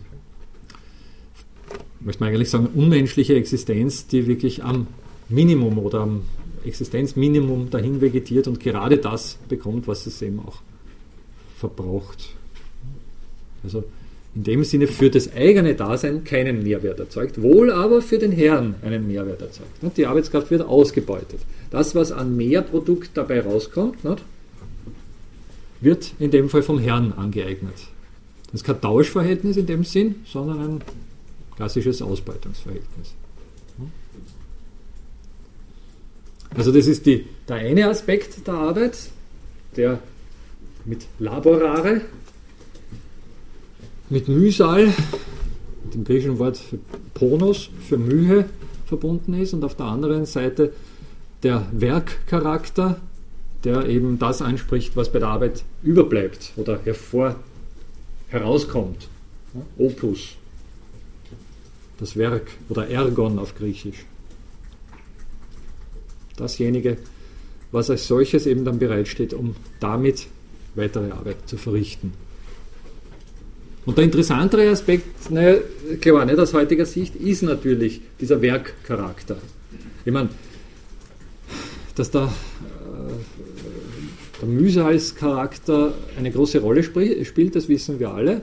möchte man eigentlich sagen, unmenschliche Existenz, die wirklich am Minimum oder am Existenzminimum dahin vegetiert und gerade das bekommt, was es eben auch verbraucht. Also in dem Sinne für das eigene Dasein keinen Mehrwert erzeugt, wohl aber für den Herrn einen Mehrwert erzeugt. Die Arbeitskraft wird ausgebeutet. Das, was an Mehrprodukt dabei rauskommt, wird in dem Fall vom Herrn angeeignet. Das ist kein Tauschverhältnis in dem Sinn, sondern ein klassisches Ausbeutungsverhältnis. Also das ist die, der eine Aspekt der Arbeit, der mit Laborare, mit Mühsal, dem griechischen Wort für Ponos, für Mühe verbunden ist und auf der anderen Seite der Werkcharakter, der eben das anspricht, was bei der Arbeit überbleibt oder hervor, herauskommt. Opus, das Werk oder Ergon auf Griechisch dasjenige, was als solches eben dann bereitsteht, um damit weitere Arbeit zu verrichten. Und der interessantere Aspekt, naja, klar, nicht aus heutiger Sicht, ist natürlich dieser Werkcharakter. Ich meine, dass da der Mühsalscharakter eine große Rolle spielt, das wissen wir alle.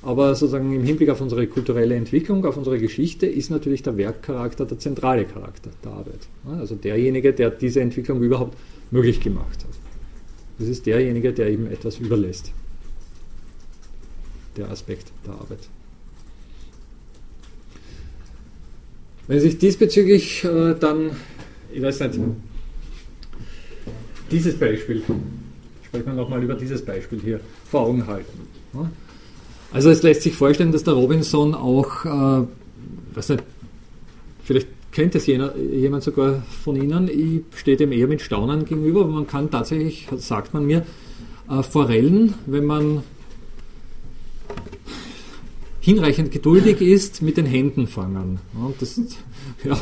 Aber sozusagen im Hinblick auf unsere kulturelle Entwicklung, auf unsere Geschichte, ist natürlich der Werkcharakter der zentrale Charakter der Arbeit. Also derjenige, der diese Entwicklung überhaupt möglich gemacht hat. Das ist derjenige, der eben etwas überlässt. Der Aspekt der Arbeit. Wenn sich diesbezüglich äh, dann, ich weiß nicht, dieses Beispiel, sprechen wir nochmal über dieses Beispiel hier, vor Augen halten. Also es lässt sich vorstellen, dass der Robinson auch, äh, weiß nicht, vielleicht kennt es jener, jemand sogar von Ihnen, ich stehe dem eher mit Staunen gegenüber, aber man kann tatsächlich, sagt man mir, äh, Forellen, wenn man hinreichend geduldig ist, mit den Händen fangen. Das, ja,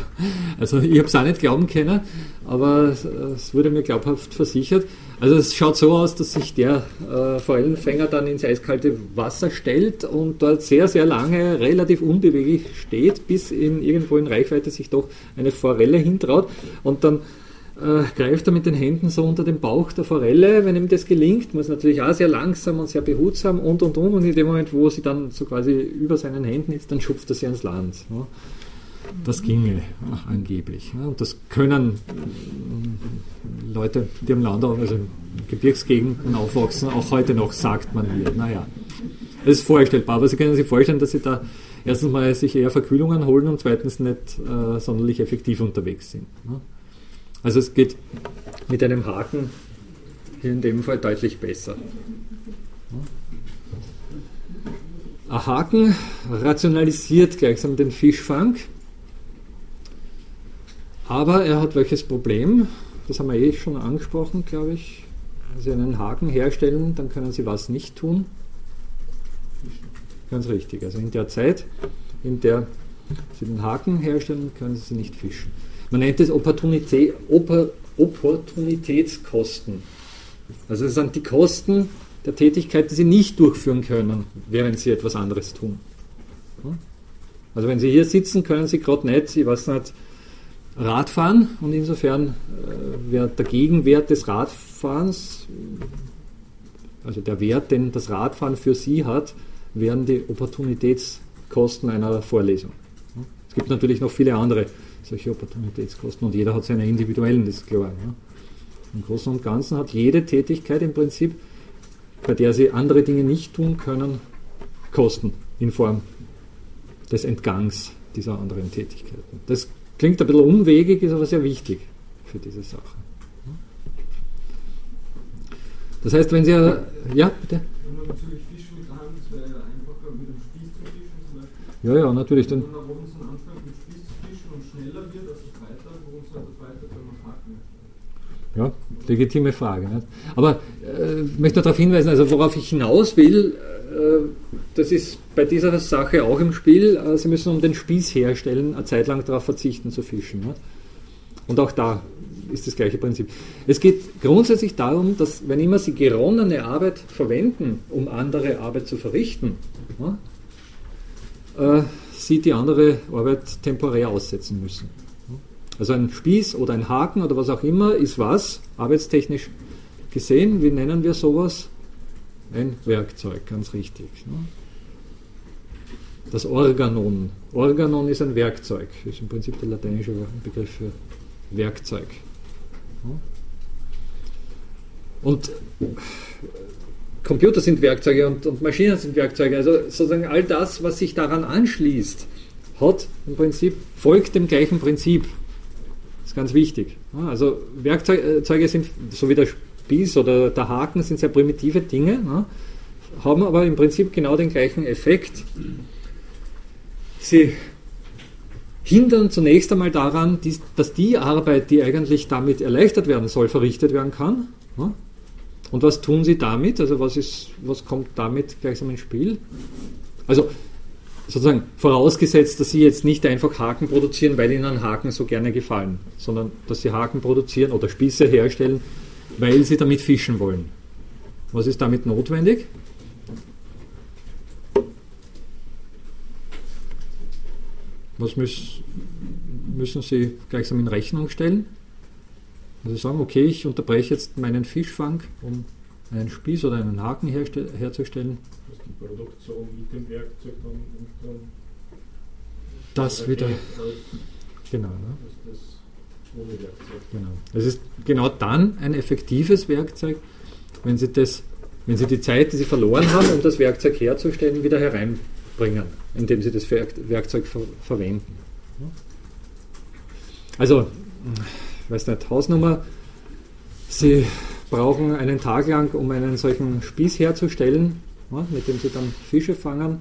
also ich habe es auch nicht glauben können, aber es wurde mir glaubhaft versichert. Also es schaut so aus, dass sich der äh, Forellenfänger dann ins eiskalte Wasser stellt und dort sehr, sehr lange relativ unbeweglich steht, bis in, irgendwo in Reichweite sich doch eine Forelle hintraut und dann äh, greift er mit den Händen so unter den Bauch der Forelle. Wenn ihm das gelingt, muss natürlich auch sehr langsam und sehr behutsam und und und. Und in dem Moment, wo sie dann so quasi über seinen Händen ist, dann schupft er sie ans Land. Ja. Das ginge ach, angeblich. Ja. Und das können äh, Leute, die am Land, also in Gebirgsgegenden aufwachsen, auch heute noch, sagt man mir. Naja, das ist vorstellbar. Aber Sie können sich vorstellen, dass Sie da erstens mal sich eher Verkühlungen holen und zweitens nicht äh, sonderlich effektiv unterwegs sind. Ja. Also es geht mit einem Haken hier in dem Fall deutlich besser. Ein Haken rationalisiert gleichsam den Fischfang, aber er hat welches Problem? Das haben wir eh schon angesprochen, glaube ich. Wenn Sie einen Haken herstellen, dann können Sie was nicht tun. Ganz richtig. Also in der Zeit, in der Sie den Haken herstellen, können Sie nicht fischen. Man nennt es Opportunität, Oppor, Opportunitätskosten. Also es sind die Kosten der Tätigkeit, die Sie nicht durchführen können, während Sie etwas anderes tun. Also wenn Sie hier sitzen, können Sie gerade nicht, ich weiß nicht, Radfahren und insofern äh, wäre der Gegenwert des Radfahrens, also der Wert, den das Radfahren für Sie hat, wären die Opportunitätskosten einer Vorlesung. Es gibt natürlich noch viele andere solche Opportunitätskosten und jeder hat seine individuellen, das ist klar. Ja. Im Großen und Ganzen hat jede Tätigkeit im Prinzip, bei der sie andere Dinge nicht tun können, Kosten in Form des Entgangs dieser anderen Tätigkeiten. Das klingt ein bisschen umwegig, ist aber sehr wichtig für diese Sache. Das heißt, wenn Sie ja, bitte. Wenn man natürlich Fisch mit der Hand, das wäre ja einfacher mit dem Spieß zu fischen, Ja, ja, natürlich. Wenn man Robinson anfängt mit Spieß zu fischen und schneller wird, als es weiter, warum sollte es weiter, wenn man Haken Ja, legitime Frage. Nicht? Aber äh, ich möchte darauf hinweisen, also worauf ich hinaus will, äh, das ist bei dieser Sache auch im Spiel, äh, Sie müssen um den Spieß herstellen, eine Zeit lang darauf verzichten zu fischen. Nicht? Und auch da ist das gleiche Prinzip. Es geht grundsätzlich darum, dass wenn immer Sie geronnene Arbeit verwenden, um andere Arbeit zu verrichten, ja, äh, Sie die andere Arbeit temporär aussetzen müssen. Also ein Spieß oder ein Haken oder was auch immer ist was, arbeitstechnisch gesehen, wie nennen wir sowas? Ein Werkzeug, ganz richtig. Ne? Das Organon. Organon ist ein Werkzeug, ist im Prinzip der lateinische Begriff für Werkzeug. Und Computer sind Werkzeuge und, und, Maschinen sind Werkzeuge. Also sozusagen all das, was sich daran anschließt, hat im Prinzip, folgt dem gleichen Prinzip. Ganz wichtig. Also Werkzeuge sind, so wie der Spieß oder der Haken, sind sehr primitive Dinge, haben aber im Prinzip genau den gleichen Effekt. Sie hindern zunächst einmal daran, dass die Arbeit, die eigentlich damit erleichtert werden soll, verrichtet werden kann. Und was tun sie damit? Also was, ist, was kommt damit gleichsam ins Spiel? Also sozusagen vorausgesetzt, dass sie jetzt nicht einfach Haken produzieren, weil ihnen Haken so gerne gefallen, sondern dass sie Haken produzieren oder Spieße herstellen, weil sie damit fischen wollen. Was ist damit notwendig? Was müssen, müssen Sie gleichsam in Rechnung stellen? Also sagen, okay, ich unterbreche jetzt meinen Fischfang, um einen Spieß oder einen Haken herzustellen. Produktion mit dem Werkzeug dann, dann das wieder. Genau. Ne? Das ohne Werkzeug. Genau. Es ist genau dann ein effektives Werkzeug, wenn Sie, das, wenn Sie die Zeit, die Sie verloren haben, um das Werkzeug herzustellen, wieder hereinbringen, indem Sie das Werkzeug ver verwenden. Also, ich weiß nicht, Hausnummer, Sie brauchen einen Tag lang, um einen solchen Spieß herzustellen, mit dem Sie dann Fische fangen.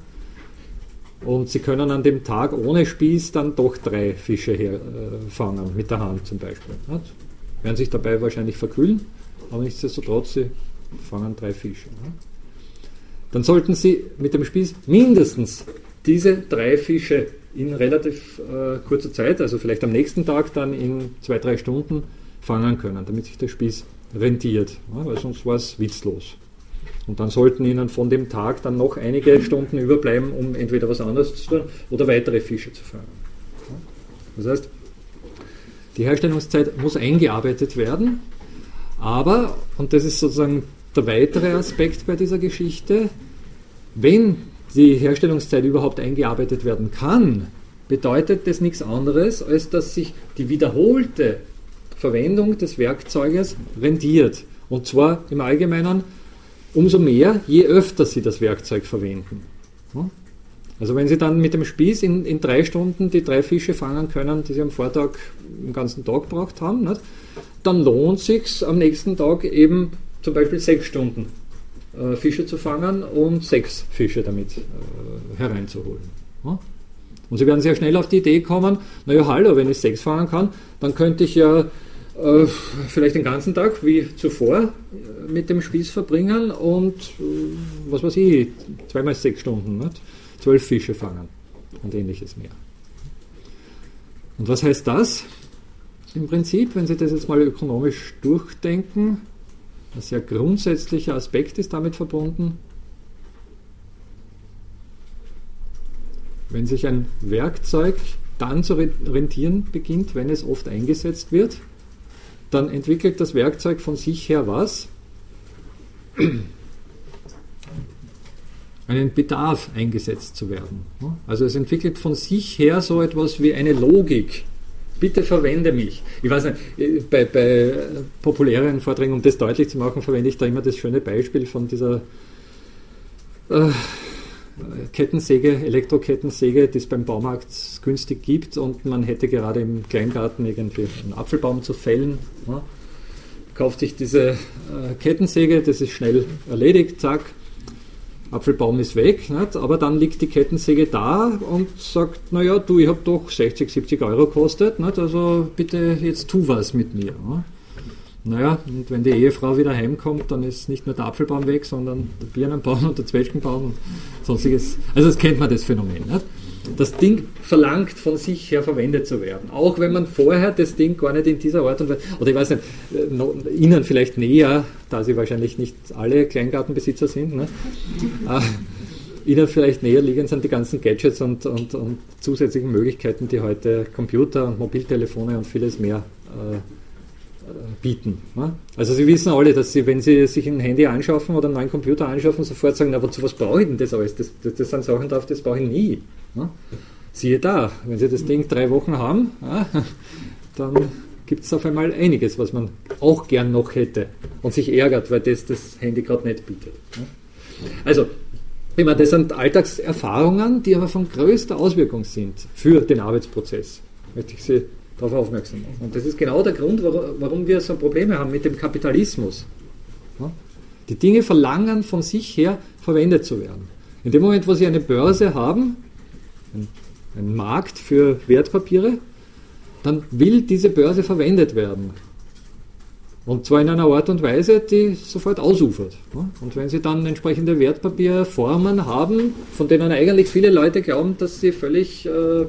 Und Sie können an dem Tag ohne Spieß dann doch drei Fische her, äh, fangen, mit der Hand zum Beispiel. Ja, werden sich dabei wahrscheinlich verkühlen, aber nichtsdestotrotz, Sie fangen drei Fische. Ja. Dann sollten Sie mit dem Spieß mindestens diese drei Fische in relativ äh, kurzer Zeit, also vielleicht am nächsten Tag dann in zwei, drei Stunden fangen können, damit sich der Spieß rentiert, ja, weil sonst war es witzlos. Und dann sollten Ihnen von dem Tag dann noch einige Stunden überbleiben, um entweder was anderes zu tun oder weitere Fische zu fangen. Das heißt, die Herstellungszeit muss eingearbeitet werden, aber, und das ist sozusagen der weitere Aspekt bei dieser Geschichte, wenn die Herstellungszeit überhaupt eingearbeitet werden kann, bedeutet das nichts anderes, als dass sich die wiederholte Verwendung des Werkzeuges rendiert. Und zwar im Allgemeinen umso mehr, je öfter Sie das Werkzeug verwenden. Also wenn Sie dann mit dem Spieß in, in drei Stunden die drei Fische fangen können, die Sie am Vortag den ganzen Tag gebraucht haben, nicht? dann lohnt sich am nächsten Tag eben zum Beispiel sechs Stunden äh, Fische zu fangen und sechs Fische damit äh, hereinzuholen. Ja? Und Sie werden sehr schnell auf die Idee kommen, naja, hallo, wenn ich sechs fangen kann, dann könnte ich ja äh, vielleicht den ganzen Tag wie zuvor äh, mit dem Spieß verbringen und äh, was weiß ich, zweimal sechs Stunden, nicht? zwölf Fische fangen und ähnliches mehr. Und was heißt das? Im Prinzip, wenn Sie das jetzt mal ökonomisch durchdenken, ein sehr grundsätzlicher Aspekt ist damit verbunden. Wenn sich ein Werkzeug dann zu rentieren beginnt, wenn es oft eingesetzt wird, dann entwickelt das Werkzeug von sich her was? Einen Bedarf eingesetzt zu werden. Also es entwickelt von sich her so etwas wie eine Logik. Bitte verwende mich. Ich weiß nicht, bei, bei populären Vorträgen, um das deutlich zu machen, verwende ich da immer das schöne Beispiel von dieser äh, Kettensäge, Elektrokettensäge, die es beim Baumarkt günstig gibt und man hätte gerade im Kleingarten irgendwie einen Apfelbaum zu fällen. Ja. Kauft sich diese äh, Kettensäge, das ist schnell erledigt, zack. Apfelbaum ist weg, nicht? aber dann liegt die Kettensäge da und sagt, naja, du, ich habe doch 60, 70 Euro gekostet, nicht? also bitte jetzt tu was mit mir. Ne? Naja, und wenn die Ehefrau wieder heimkommt, dann ist nicht nur der Apfelbaum weg, sondern der Birnenbaum und der Zwetschgenbaum und sonstiges. Also das kennt man das Phänomen. Nicht? Das Ding verlangt von sich her verwendet zu werden. Auch wenn man vorher das Ding gar nicht in dieser Art und Weise, oder ich weiß nicht, äh, Ihnen vielleicht näher, da Sie wahrscheinlich nicht alle Kleingartenbesitzer sind, ne? äh, Ihnen vielleicht näher liegen sind die ganzen Gadgets und, und, und zusätzlichen Möglichkeiten, die heute Computer und Mobiltelefone und vieles mehr äh, bieten. Ne? Also Sie wissen alle, dass Sie, wenn Sie sich ein Handy anschaffen oder einen neuen Computer anschaffen, sofort sagen, na wozu was brauche ich denn das alles? Das, das, das sind Sachen drauf, das brauche ich nie. Ne? Siehe da, wenn Sie das Ding drei Wochen haben, dann gibt es auf einmal einiges, was man auch gern noch hätte und sich ärgert, weil das das Handy gerade nicht bietet. Ne? Also, immer, das sind Alltagserfahrungen, die aber von größter Auswirkung sind für den Arbeitsprozess. Möchte ich Sie darauf aufmerksam machen. Und das ist genau der Grund, warum wir so Probleme haben mit dem Kapitalismus. Die Dinge verlangen von sich her verwendet zu werden. In dem Moment, wo Sie eine Börse haben, einen Markt für Wertpapiere, dann will diese Börse verwendet werden. Und zwar in einer Art und Weise, die sofort ausufert. Und wenn Sie dann entsprechende Wertpapierformen haben, von denen eigentlich viele Leute glauben, dass sie völlig äh,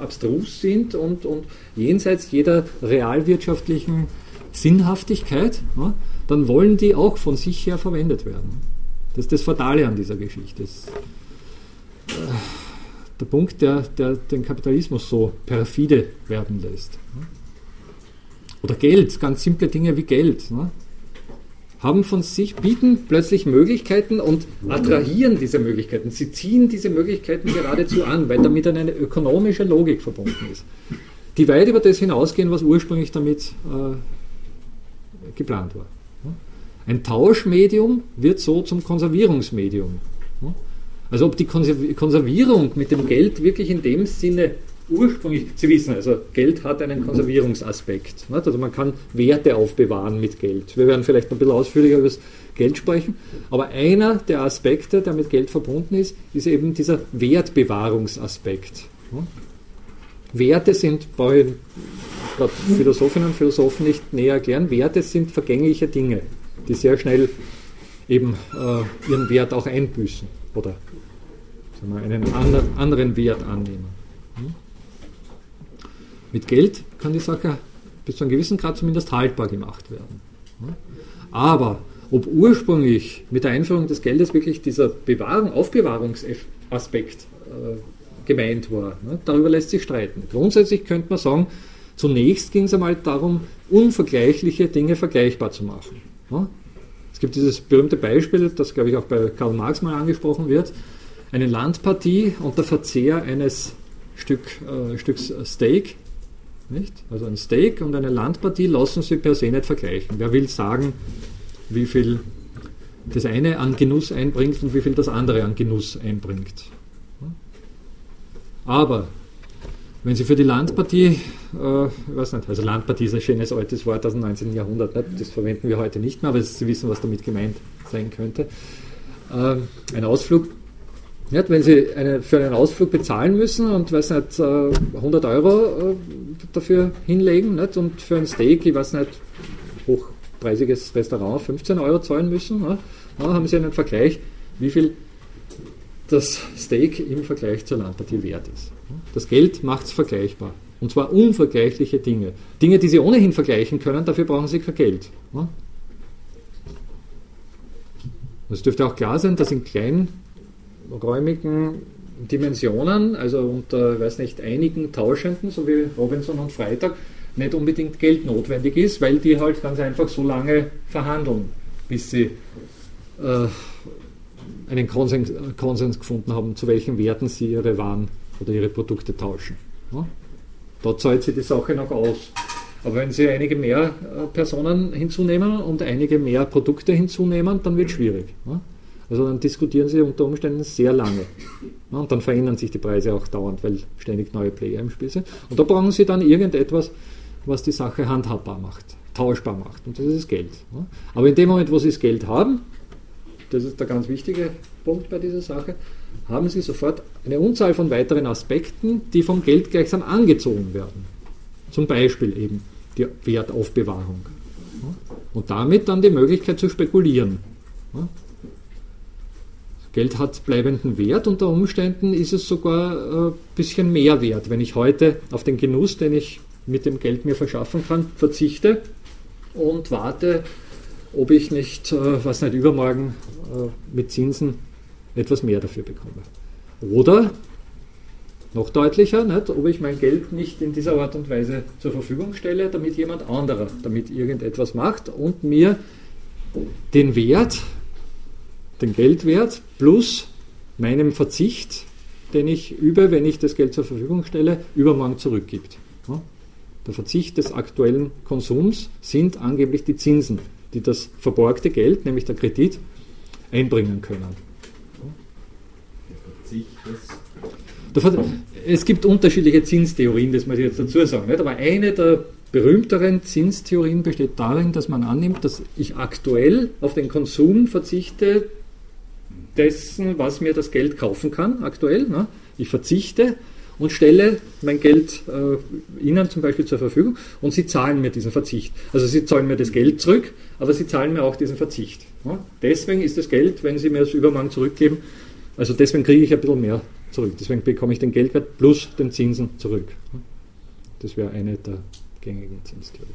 abstrus sind und, und jenseits jeder realwirtschaftlichen Sinnhaftigkeit, ja, dann wollen die auch von sich her verwendet werden. Das ist das Fatale an dieser Geschichte. Das, äh, der Punkt, der, der den Kapitalismus so perfide werden lässt. Oder Geld, ganz simple Dinge wie Geld. Ne? Haben von sich, bieten plötzlich Möglichkeiten und attrahieren diese Möglichkeiten. Sie ziehen diese Möglichkeiten geradezu an, weil damit eine ökonomische Logik verbunden ist, die weit über das hinausgehen, was ursprünglich damit äh, geplant war. Ein Tauschmedium wird so zum Konservierungsmedium. Also ob die Konservierung mit dem Geld wirklich in dem Sinne ursprünglich, Sie wissen also, Geld hat einen Konservierungsaspekt. Also man kann Werte aufbewahren mit Geld. Wir werden vielleicht ein bisschen ausführlicher über das Geld sprechen, aber einer der Aspekte, der mit Geld verbunden ist, ist eben dieser Wertbewahrungsaspekt. Werte sind, brauche ich gerade Philosophinnen und Philosophen nicht näher erklären, Werte sind vergängliche Dinge, die sehr schnell eben äh, ihren Wert auch einbüßen oder sagen wir, einen anderen Wert annehmen. Mit Geld kann die Sache bis zu einem gewissen Grad zumindest haltbar gemacht werden. Aber ob ursprünglich mit der Einführung des Geldes wirklich dieser Bewahrung, Aufbewahrungsaspekt äh, gemeint war, ne, darüber lässt sich streiten. Grundsätzlich könnte man sagen, zunächst ging es einmal darum, unvergleichliche Dinge vergleichbar zu machen. Ne? Es gibt dieses berühmte Beispiel, das glaube ich auch bei Karl Marx mal angesprochen wird, eine Landpartie und der Verzehr eines Stück, äh, Stücks Steak nicht? Also ein Steak und eine Landpartie lassen sich per se nicht vergleichen. Wer will sagen, wie viel das eine an Genuss einbringt und wie viel das andere an Genuss einbringt. Aber wenn Sie für die Landpartie, äh, ich weiß nicht, also Landpartie ist ein schönes altes Wort aus dem 19. Jahrhundert, nicht? das verwenden wir heute nicht mehr, aber Sie wissen, was damit gemeint sein könnte. Äh, ein Ausflug nicht, wenn Sie eine, für einen Ausflug bezahlen müssen und weiß nicht, 100 äh, Euro äh, dafür hinlegen nicht, und für ein Steak, ich weiß nicht, hochpreisiges Restaurant 15 Euro zahlen müssen, ne, haben Sie einen Vergleich, wie viel das Steak im Vergleich zur Landpartie wert ist. Das Geld macht es vergleichbar. Und zwar unvergleichliche Dinge. Dinge, die Sie ohnehin vergleichen können, dafür brauchen Sie kein Geld. Ne. Es dürfte auch klar sein, dass in kleinen räumigen Dimensionen, also unter, weiß nicht, einigen Tauschenden, so wie Robinson und Freitag, nicht unbedingt Geld notwendig ist, weil die halt ganz einfach so lange verhandeln, bis sie äh, einen Konsens, Konsens, gefunden haben, zu welchen Werten sie ihre Waren oder ihre Produkte tauschen. Ja? Da zahlt sich die Sache noch aus. Aber wenn Sie einige mehr äh, Personen hinzunehmen und einige mehr Produkte hinzunehmen, dann wird es schwierig. Ja? Also dann diskutieren sie unter Umständen sehr lange. und dann verändern sich die Preise auch dauernd, weil ständig neue Player im Spiel sind. Und da brauchen sie dann irgendetwas, was die Sache handhabbar macht, tauschbar macht. Und das ist das Geld. Aber in dem Moment, wo sie das Geld haben, das ist der ganz wichtige Punkt bei dieser Sache, haben Sie sofort eine Unzahl von weiteren Aspekten, die vom Geld gleichsam angezogen werden. Zum Beispiel eben die Wertaufbewahrung. Und damit dann die Möglichkeit zu spekulieren. Geld hat bleibenden Wert, unter Umständen ist es sogar ein bisschen mehr wert, wenn ich heute auf den Genuss, den ich mit dem Geld mir verschaffen kann, verzichte und warte, ob ich nicht, äh, was nicht, übermorgen äh, mit Zinsen etwas mehr dafür bekomme. Oder, noch deutlicher, nicht, ob ich mein Geld nicht in dieser Art und Weise zur Verfügung stelle, damit jemand anderer damit irgendetwas macht und mir den Wert, den Geldwert plus meinem Verzicht, den ich übe, wenn ich das Geld zur Verfügung stelle, übermorgen zurückgibt. Der Verzicht des aktuellen Konsums sind angeblich die Zinsen, die das verborgte Geld, nämlich der Kredit, einbringen können. Es gibt unterschiedliche Zinstheorien, das muss ich jetzt dazu sagen. Aber eine der berühmteren Zinstheorien besteht darin, dass man annimmt, dass ich aktuell auf den Konsum verzichte dessen, was mir das Geld kaufen kann, aktuell. Ich verzichte und stelle mein Geld äh, Ihnen zum Beispiel zur Verfügung und Sie zahlen mir diesen Verzicht. Also Sie zahlen mir das Geld zurück, aber Sie zahlen mir auch diesen Verzicht. Ja? Deswegen ist das Geld, wenn Sie mir das übermorgen zurückgeben, also deswegen kriege ich ein bisschen mehr zurück. Deswegen bekomme ich den Geldwert plus den Zinsen zurück. Das wäre eine der gängigen Zinstheorien.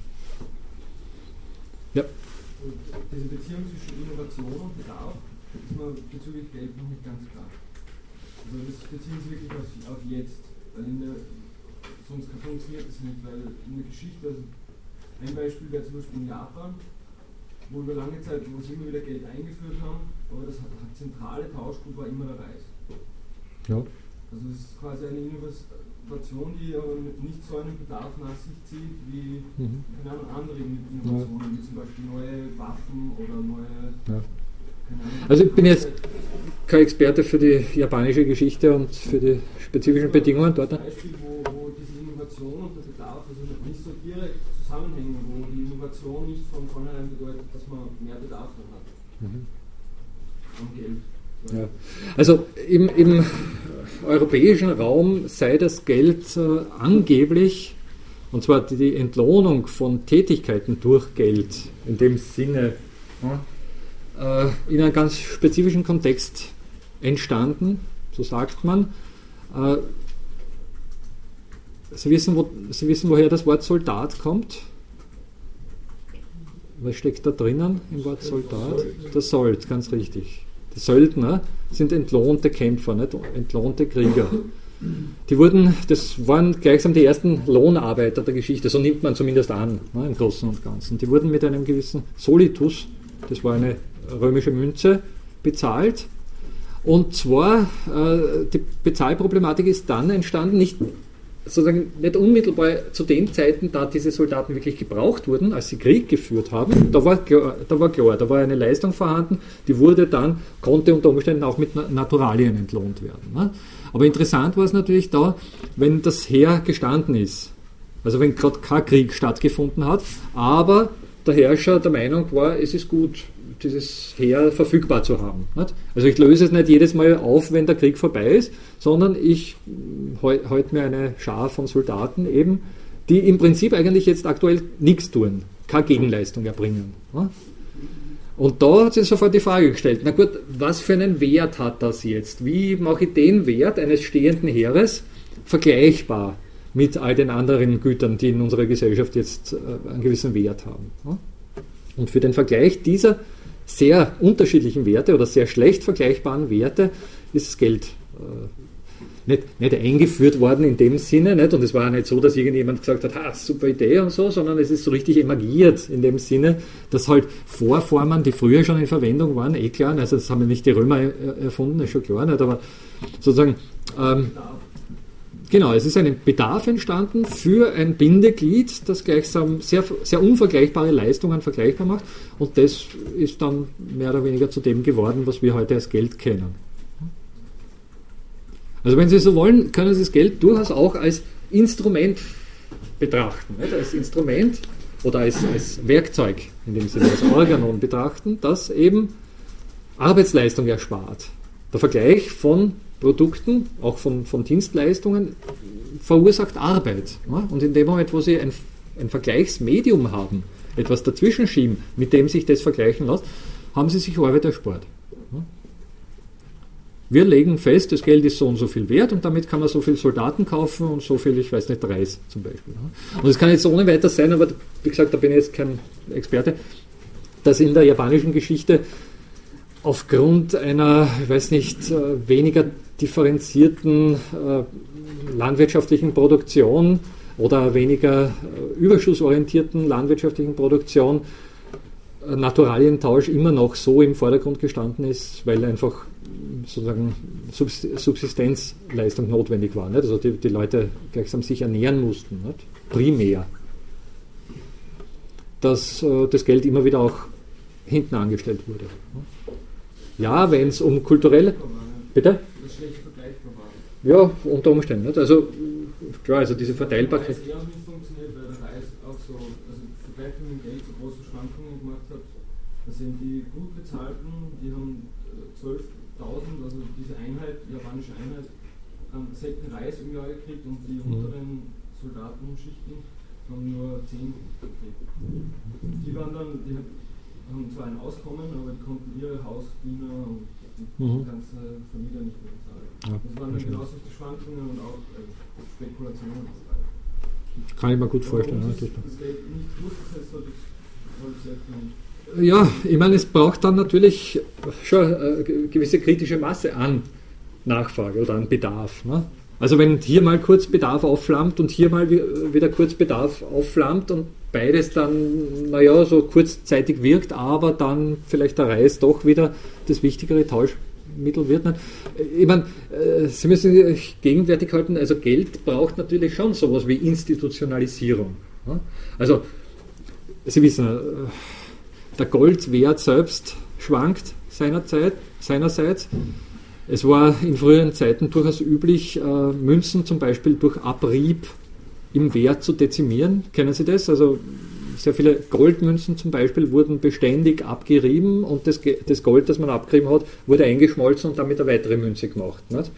Ja. Und diese Beziehung zwischen Innovation und Bedarf ist mir bezüglich Geld noch nicht ganz klar. Also das beziehen Sie wirklich auf, auf jetzt. Weil in der, sonst funktioniert das nicht, weil in der Geschichte, also ein Beispiel wäre zum Beispiel in Japan, wo über lange Zeit, wo sie immer wieder Geld eingeführt haben, aber das zentrale Tauschgut war immer der Reis. Ja. Also das ist quasi eine Innovation, die aber nicht so einen Bedarf nach sich zieht wie mhm. keine Ahnung, andere Innovationen, ja. wie zum Beispiel neue Waffen oder neue ja. Also ich bin jetzt kein Experte für die japanische Geschichte und für die spezifischen Bedingungen dort. Ein Beispiel, wo, wo diese Innovation und der Bedarf also nicht so direkt zusammenhängen, wo die Innovation nicht von vornherein bedeutet, dass man mehr Bedarf hat. Mhm. Geld. Ja. Also im, im, europäischen Raum sei das Geld äh, angeblich, und zwar die Entlohnung von Tätigkeiten durch Geld, in dem Sinne, äh, in einem ganz spezifischen Kontext entstanden, so sagt man. Äh, Sie wissen, wo, Sie wissen, woher das Wort Soldat kommt? Was steckt da drinnen im Wort Soldat? Der Sold, ganz richtig. Die Söldner sind entlohnte Kämpfer, nicht? entlohnte Krieger. Die wurden, das waren gleichsam die ersten Lohnarbeiter der Geschichte, so nimmt man zumindest an, ne, im Großen und Ganzen. Die wurden mit einem gewissen Solitus, das war eine römische Münze bezahlt. Und zwar, äh, die Bezahlproblematik ist dann entstanden, nicht, sozusagen nicht unmittelbar zu den Zeiten, da diese Soldaten wirklich gebraucht wurden, als sie Krieg geführt haben. Da war, da war klar, da war eine Leistung vorhanden, die wurde dann, konnte unter Umständen auch mit Naturalien entlohnt werden. Ne? Aber interessant war es natürlich da, wenn das Heer gestanden ist. Also wenn gerade kein Krieg stattgefunden hat, aber der Herrscher der Meinung war, es ist gut, dieses Heer verfügbar zu haben. Also ich löse es nicht jedes Mal auf, wenn der Krieg vorbei ist, sondern ich halte halt mir eine Schar von Soldaten eben, die im Prinzip eigentlich jetzt aktuell nichts tun, keine Gegenleistung erbringen. Und da hat sich sofort die Frage gestellt, na gut, was für einen Wert hat das jetzt? Wie mache ich den Wert eines stehenden Heeres vergleichbar mit all den anderen Gütern, die in unserer Gesellschaft jetzt äh, einen gewissen Wert haben? Und für den Vergleich dieser sehr unterschiedlichen Werte oder sehr schlecht vergleichbaren Werte ist das Geld äh, nicht, nicht eingeführt worden in dem Sinne. Nicht? Und es war nicht so, dass irgendjemand gesagt hat, ha, super Idee und so, sondern es ist so richtig emagiert in dem Sinne, dass halt Vorformen, die früher schon in Verwendung waren, eh klar, also das haben ja nicht die Römer erfunden, ist schon klar, nicht? aber sozusagen ähm, Genau, es ist ein Bedarf entstanden für ein Bindeglied, das gleichsam sehr, sehr unvergleichbare Leistungen vergleichbar macht. Und das ist dann mehr oder weniger zu dem geworden, was wir heute als Geld kennen. Also wenn Sie so wollen, können Sie das Geld durchaus auch als Instrument betrachten. Nicht? Als Instrument oder als, als Werkzeug, in dem Sinne als Organon betrachten, das eben Arbeitsleistung erspart. Der Vergleich von Produkten, auch von, von Dienstleistungen, verursacht Arbeit. Ja? Und in dem Moment, wo Sie ein, ein Vergleichsmedium haben, etwas dazwischen schieben, mit dem sich das vergleichen lässt, haben Sie sich Arbeit erspart. Wir legen fest, das Geld ist so und so viel wert und damit kann man so viel Soldaten kaufen und so viel, ich weiß nicht, Reis zum Beispiel. Und es kann jetzt ohne weiter sein, aber wie gesagt, da bin ich jetzt kein Experte, dass in der japanischen Geschichte aufgrund einer, ich weiß nicht, äh, weniger differenzierten äh, landwirtschaftlichen Produktion oder weniger äh, überschussorientierten landwirtschaftlichen Produktion Naturalientausch immer noch so im Vordergrund gestanden ist, weil einfach sozusagen Subsistenzleistung notwendig war. Nicht? Also die, die Leute gleichsam sich ernähren mussten, nicht? primär. Dass das Geld immer wieder auch hinten angestellt wurde. Ja, wenn es um kulturelle. Bitte? Das vergleichbar. Ja, unter Umständen. Nicht? Also klar, also diese Verteilbarkeit. Das eher nicht funktioniert, weil der Reis auch so, also Vergleich mit dem Geld so große Schwankungen gemacht hat. Da sind die gut bezahlten, die haben 12.000, äh, also diese Einheit, die japanische Einheit, Säcken Reis im Jahr gekriegt und die mhm. unteren Soldatenschichten haben nur 10 gekriegt. Die waren dann, die haben zwar ein Auskommen, aber die konnten ihre Hausdiener und die mhm. ganze Familie nicht mehr bezahlen. Ja, das waren dann genauso die Schwankungen und auch äh, Spekulationen. Kann ich mir gut vorstellen. Das, das nicht durchgesetzt hat, ich selbst nicht. Ja, ich meine, es braucht dann natürlich schon eine gewisse kritische Masse an Nachfrage oder an Bedarf. Ne? Also wenn hier mal kurz Bedarf aufflammt und hier mal wieder kurz Bedarf aufflammt und beides dann, naja, so kurzzeitig wirkt, aber dann vielleicht der Reis doch wieder das wichtigere Tauschmittel wird. Ne? Ich meine, äh, Sie müssen sich gegenwärtig halten, also Geld braucht natürlich schon sowas wie Institutionalisierung. Also, Sie wissen, äh, der Goldwert selbst schwankt seinerzeit, seinerseits. Es war in früheren Zeiten durchaus üblich, äh, Münzen zum Beispiel durch Abrieb im Wert zu dezimieren. Kennen Sie das? Also sehr viele Goldmünzen zum Beispiel wurden beständig abgerieben und das, das Gold, das man abgerieben hat, wurde eingeschmolzen und damit eine weitere Münze gemacht. Nicht?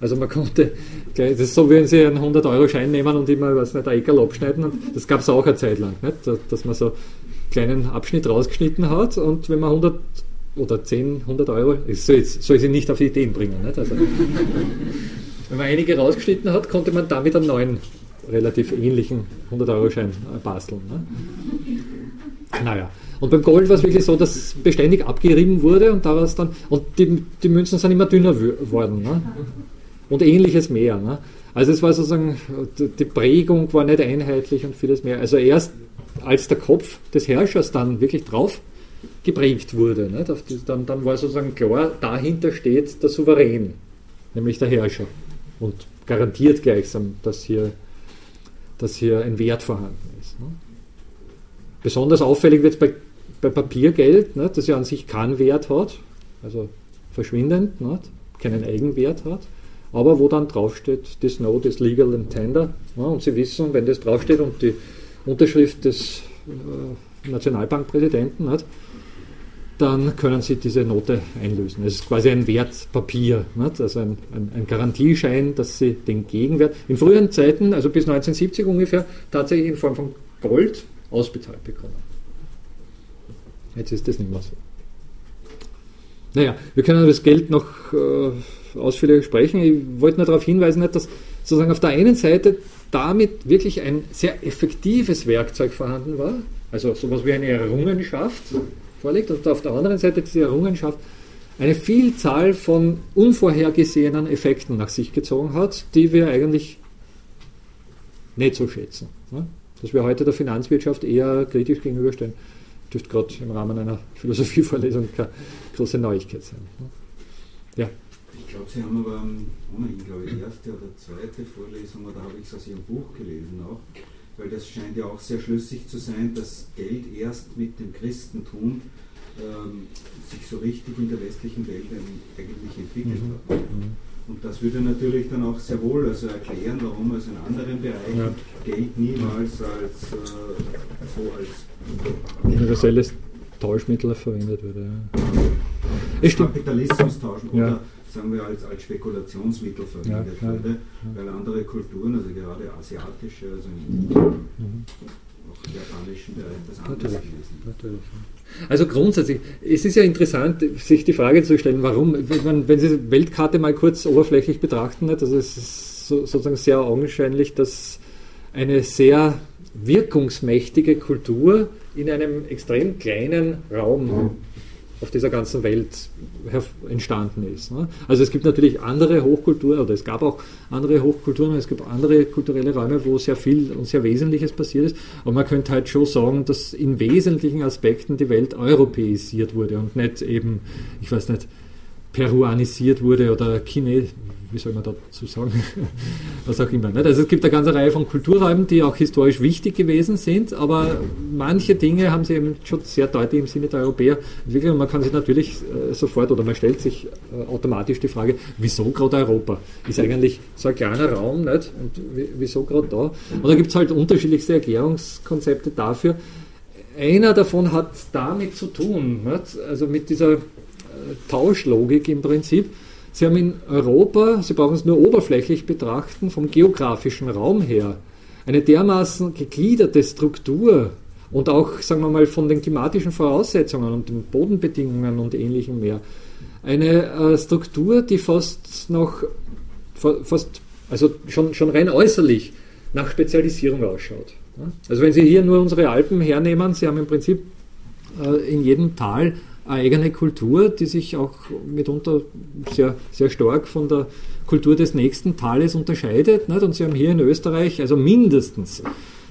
Also man konnte, das ist so, wie Sie einen 100-Euro-Schein nehmen und immer, weiß nicht, ein Eckerl abschneiden. Und das gab es auch eine Zeit lang, nicht? dass man so einen kleinen Abschnitt rausgeschnitten hat und wenn man 100 oder 10, 100 Euro, soll, soll sie nicht auf Ideen bringen. Nicht? Also, wenn man einige rausgeschnitten hat, konnte man damit einen neuen relativ ähnlichen 100-Euro-Schein äh, basteln. Ne? Naja. Und beim Gold war es wirklich so, dass beständig abgerieben wurde und daraus dann, und die, die Münzen sind immer dünner geworden. Ne? Und ähnliches mehr. Ne? Also es war sozusagen, die Prägung war nicht einheitlich und vieles mehr. Also erst als der Kopf des Herrschers dann wirklich drauf geprägt wurde, nicht? Dann, dann war sozusagen klar, dahinter steht der Souverän, nämlich der Herrscher. Und garantiert gleichsam, dass hier dass hier ein Wert vorhanden ist. Ne? Besonders auffällig wird es bei, bei Papiergeld, ne, das ja an sich keinen Wert hat, also verschwindend, ne, keinen Eigenwert hat, aber wo dann draufsteht, this note is legal and tender. Ne, und Sie wissen, wenn das draufsteht und die Unterschrift des äh, Nationalbankpräsidenten hat, dann können Sie diese Note einlösen. Es ist quasi ein Wertpapier, nicht? also ein, ein, ein, Garantieschein, dass Sie den Gegenwert in früheren Zeiten, also bis 1970 ungefähr, tatsächlich in Form von Gold ausbezahlt bekommen. Jetzt ist das nicht mehr so. Naja, wir können das Geld noch äh, ausführlich sprechen. Ich wollte nur darauf hinweisen, dass sozusagen auf der einen Seite damit wirklich ein sehr effektives Werkzeug vorhanden war, also sowas wie eine Errungenschaft, vorliegt und auf der anderen Seite diese Errungenschaft eine Vielzahl von unvorhergesehenen Effekten nach sich gezogen hat, die wir eigentlich nicht so schätzen. Ne? Dass wir heute der Finanzwirtschaft eher kritisch gegenüberstehen, dürfte gerade im Rahmen einer Philosophievorlesung keine große Neuigkeit sein. Ne? Ja. Ich glaube, Sie haben aber ohnehin, glaube ich, erste oder zweite Vorlesung, oder habe ich es aus Ihrem Buch gelesen auch, weil das scheint ja auch sehr schlüssig zu sein, dass Geld erst mit dem Christentum ähm, sich so richtig in der westlichen Welt eigentlich entwickelt mhm. hat. Und das würde natürlich dann auch sehr wohl also erklären, warum also in anderen Bereichen ja. Geld niemals als äh, so als universelles Tauschmittel verwendet würde. Ja. Kapitalismus tauschen oder sagen wir als, als Spekulationsmittel verwendet ja, wurde, weil andere Kulturen, also gerade asiatische, also im mhm. auch japanischen Bereich das anders gewesen. Natürlich. Also grundsätzlich, es ist ja interessant, sich die Frage zu stellen, warum, wenn, wenn Sie die Weltkarte mal kurz oberflächlich betrachten, also es ist so, sozusagen sehr augenscheinlich, dass eine sehr wirkungsmächtige Kultur in einem extrem kleinen Raum auf dieser ganzen Welt entstanden ist. Ne? Also es gibt natürlich andere Hochkulturen, oder es gab auch andere Hochkulturen, es gibt andere kulturelle Räume, wo sehr viel und sehr Wesentliches passiert ist. Aber man könnte halt schon sagen, dass in wesentlichen Aspekten die Welt europäisiert wurde und nicht eben, ich weiß nicht, peruanisiert wurde oder Chine, wie soll man dazu sagen, was auch immer. Also es gibt eine ganze Reihe von Kulturräumen, die auch historisch wichtig gewesen sind, aber manche Dinge haben sie eben schon sehr deutlich im Sinne der Europäer entwickelt und man kann sich natürlich äh, sofort oder man stellt sich äh, automatisch die Frage, wieso gerade Europa? Ist eigentlich so ein kleiner Raum, nicht? Und wieso gerade da? Und da gibt es halt unterschiedlichste Erklärungskonzepte dafür. Einer davon hat damit zu tun, nicht? also mit dieser äh, Tauschlogik im Prinzip, Sie haben in Europa, Sie brauchen es nur oberflächlich betrachten, vom geografischen Raum her, eine dermaßen gegliederte Struktur und auch, sagen wir mal, von den klimatischen Voraussetzungen und den Bodenbedingungen und ähnlichem mehr. Eine äh, Struktur, die fast noch, fast, also schon, schon rein äußerlich nach Spezialisierung ausschaut. Also wenn Sie hier nur unsere Alpen hernehmen, Sie haben im Prinzip äh, in jedem Tal eine eigene Kultur, die sich auch mitunter sehr, sehr stark von der Kultur des nächsten Tales unterscheidet. Nicht? Und Sie haben hier in Österreich also mindestens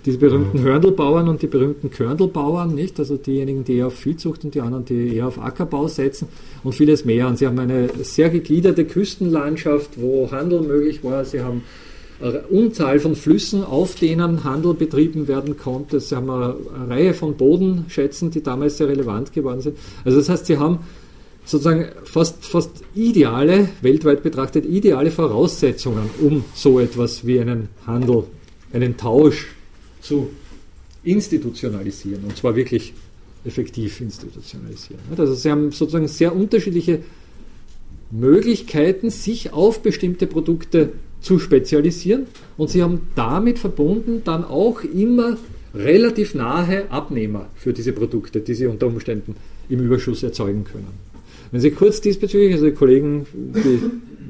diese berühmten. Hörndelbauern und die berühmten Körndelbauern, nicht? Also diejenigen, die eher auf Viehzucht und die anderen, die eher auf Ackerbau setzen und vieles mehr. Und sie haben eine sehr gegliederte Küstenlandschaft, wo Handel möglich war. Sie haben Unzahl von Flüssen, auf denen Handel betrieben werden konnte. Sie haben eine, Reihe von Bodenschätzen, die damals sehr relevant geworden sind. Also das heißt, sie haben sozusagen fast, fast ideale, weltweit betrachtet ideale Voraussetzungen, um so etwas wie einen Handel, einen Tausch zu institutionalisieren. Und zwar wirklich effektiv institutionalisieren. Also sie haben sozusagen sehr unterschiedliche Möglichkeiten, sich auf bestimmte Produkte zu spezialisieren und sie haben damit verbunden dann auch immer relativ nahe Abnehmer für diese Produkte, die sie unter Umständen im Überschuss erzeugen können. Wenn Sie kurz diesbezüglich, also die Kollegen, die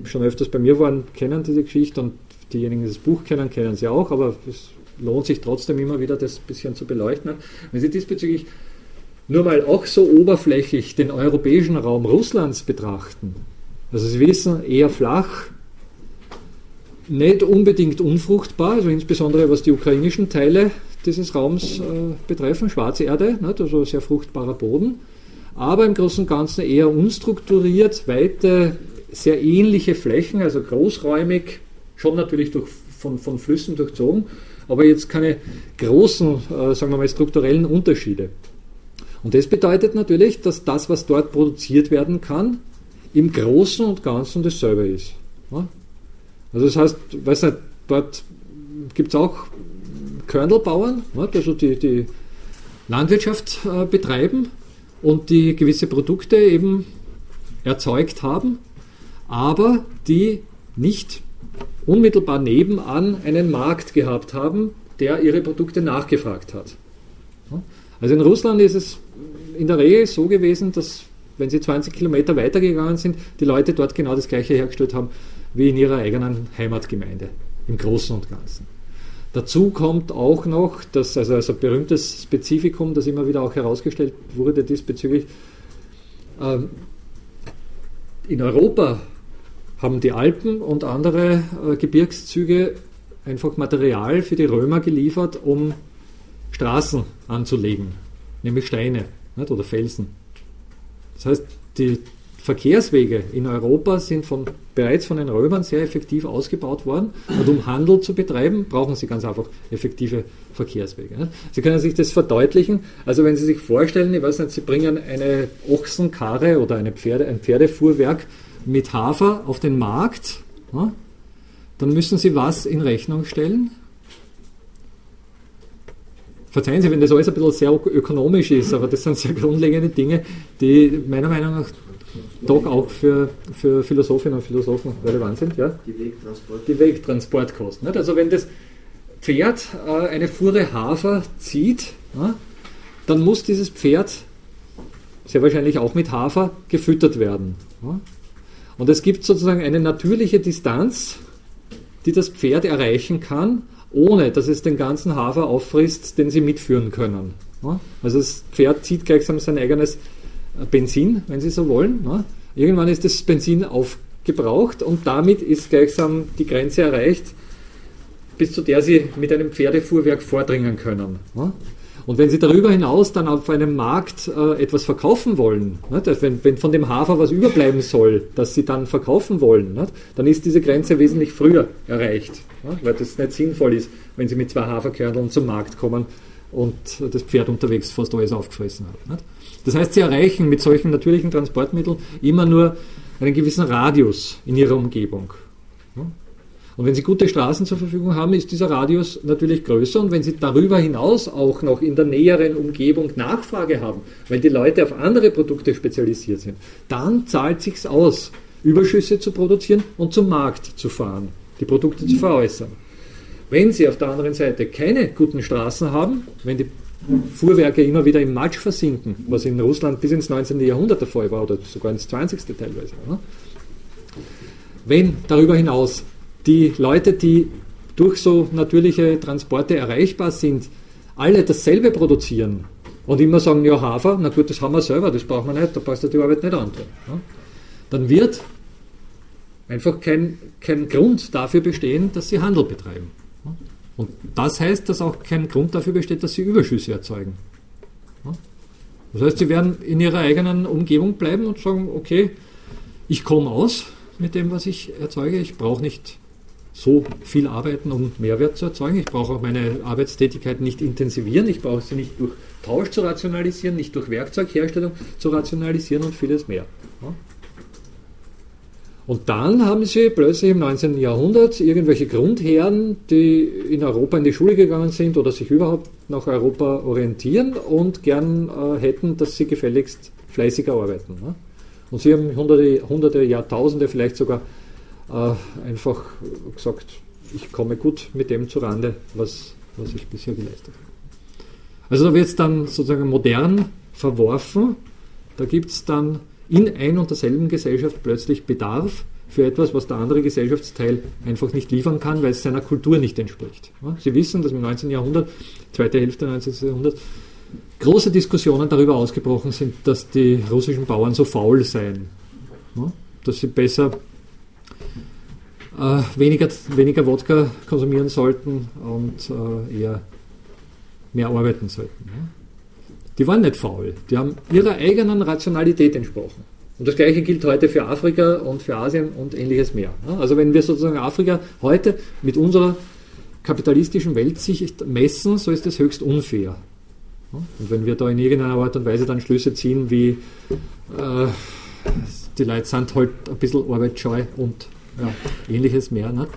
schon öfters bei mir waren, kennen diese Geschichte und diejenigen, die das Buch kennen, kennen sie auch, aber es lohnt sich trotzdem immer wieder, das ein bisschen zu beleuchten. Wenn Sie diesbezüglich nur mal auch so oberflächlich den europäischen Raum Russlands betrachten, also Sie wissen, eher flach, nicht unbedingt unfruchtbar, also insbesondere was die ukrainischen Teile dieses Raums äh, betreffen, schwarze Erde, nicht, also sehr fruchtbarer Boden, aber im Großen und Ganzen eher unstrukturiert, weite, sehr ähnliche Flächen, also großräumig, schon natürlich durch, von, von Flüssen durchzogen, aber jetzt keine großen, äh, sagen wir mal, strukturellen Unterschiede. Und das bedeutet natürlich, dass das, was dort produziert werden kann, im Großen und Ganzen dasselbe ist. Ja? Also das heißt, weiß nicht, dort gibt es auch Körnelbauern, also die, die Landwirtschaft äh, betreiben und die gewisse Produkte eben erzeugt haben, aber die nicht unmittelbar nebenan einen Markt gehabt haben, der ihre Produkte nachgefragt hat. Also in Russland ist es in der Regel so gewesen, dass wenn sie 20 Kilometer weitergegangen sind, die Leute dort genau das gleiche hergestellt haben wie in ihrer eigenen Heimatgemeinde, im Großen und Ganzen. Dazu kommt auch noch, dass also, also ein berühmtes Spezifikum, das immer wieder auch herausgestellt wurde diesbezüglich, ähm, in Europa haben die Alpen und andere äh, Gebirgszüge einfach Material für die Römer geliefert, um Straßen anzulegen, nämlich Steine nicht, oder Felsen. Das heißt, die Verkehrswege in Europa sind von, bereits von den Römern sehr effektiv ausgebaut worden. Und um Handel zu betreiben, brauchen sie ganz einfach effektive Verkehrswege. Sie können sich das verdeutlichen. Also wenn Sie sich vorstellen, ich weiß nicht, Sie bringen eine Ochsenkarre oder eine Pferde, ein Pferdefuhrwerk mit Hafer auf den Markt, dann müssen Sie was in Rechnung stellen? Verzeihen Sie, wenn das alles ein bisschen sehr ökonomisch ist, aber das sind sehr grundlegende Dinge, die meiner Meinung nach doch auch für, für Philosophinnen und Philosophen relevant sind. Ja? Die Wegtransport. Die Wegtransportkosten. Nicht? Also wenn das Pferd äh, eine Fuhre Hafer zieht, ja, dann muss dieses Pferd sehr wahrscheinlich auch mit Hafer gefüttert werden. Ja? Und es gibt sozusagen eine natürliche Distanz, die das Pferd erreichen kann, ohne dass es den ganzen Hafer auffrisst, den sie mitführen können. Also das Pferd zieht gleichsam sein eigenes Benzin, wenn Sie so wollen. Irgendwann ist das Benzin aufgebraucht und damit ist gleichsam die Grenze erreicht, bis zu der Sie mit einem Pferdefuhrwerk vordringen können. Und wenn Sie darüber hinaus dann auf einem Markt äh, etwas verkaufen wollen, nicht? Wenn, wenn, von dem Hafer was überbleiben soll, das Sie dann verkaufen wollen, nicht? dann ist diese Grenze wesentlich früher erreicht, nicht? weil das nicht sinnvoll ist, wenn Sie mit zwei Haferkerneln zum Markt kommen und das Pferd unterwegs fast alles aufgefressen hat. Das heißt, Sie erreichen mit solchen natürlichen Transportmitteln immer nur einen gewissen Radius in Ihrer Umgebung. Und wenn Sie gute Straßen zur Verfügung haben, ist dieser Radius natürlich größer. Und wenn Sie darüber hinaus auch noch in der näheren Umgebung Nachfrage haben, weil die Leute auf andere Produkte spezialisiert sind, dann zahlt sich aus, Überschüsse zu produzieren und zum Markt zu fahren, die Produkte zu veräußern. Wenn Sie auf der anderen Seite keine guten Straßen haben, wenn die Fuhrwerke immer wieder im Matsch versinken, was in Russland bis ins 19. Jahrhundert der Fall war oder sogar ins 20. teilweise. Wenn darüber hinaus die Leute, die durch so natürliche Transporte erreichbar sind, alle dasselbe produzieren und immer sagen, ja Hafer, na gut, das haben wir selber, das brauchen wir nicht, da passt ja die Arbeit nicht an. Dann wird einfach kein, kein Grund dafür bestehen, dass sie Handel betreiben. Und das heißt, dass auch kein Grund dafür besteht, dass sie Überschüsse erzeugen. Das heißt, sie werden in ihrer eigenen Umgebung bleiben und sagen, okay, ich komme aus mit dem, was ich erzeuge, ich brauche nicht so viel arbeiten, um Mehrwert zu erzeugen. Ich brauche auch meine Arbeitstätigkeit nicht intensivieren. Ich brauche sie nicht durch Tausch zu rationalisieren, nicht durch Werkzeugherstellung zu rationalisieren und vieles mehr. Und dann haben sie plötzlich im 19. Jahrhundert irgendwelche Grundherren, die in Europa in die Schule gegangen sind oder sich überhaupt nach Europa orientieren und gern äh, hätten, dass sie gefälligst fleißiger arbeiten. Ne? Und sie haben hunderte, hunderte, Jahrtausende vielleicht sogar äh, einfach gesagt, ich komme gut mit dem zurande, was, was ich bisher geleistet habe. Also da wird es dann sozusagen modern verworfen. Da gibt es dann in ein und derselben Gesellschaft plötzlich Bedarf für etwas, was der andere Gesellschaftsteil einfach nicht liefern kann, weil es seiner Kultur nicht entspricht. Sie wissen, dass im 19. Jahrhundert, zweite Hälfte des 19. Jahrhunderts, große Diskussionen darüber ausgebrochen sind, dass die russischen Bauern so faul seien, dass sie besser äh, weniger, weniger Wodka konsumieren sollten und äh, eher mehr arbeiten sollten. Die waren nicht faul, die haben ihrer eigenen Rationalität entsprochen. Und das gleiche gilt heute für Afrika und für Asien und ähnliches mehr. Also wenn wir sozusagen Afrika heute mit unserer kapitalistischen Weltsicht messen, so ist das höchst unfair. Und wenn wir da in irgendeiner Art und Weise dann Schlüsse ziehen, wie äh, die Leute sind halt ein bisschen arbeitsscheu und ja, ähnliches mehr, ne?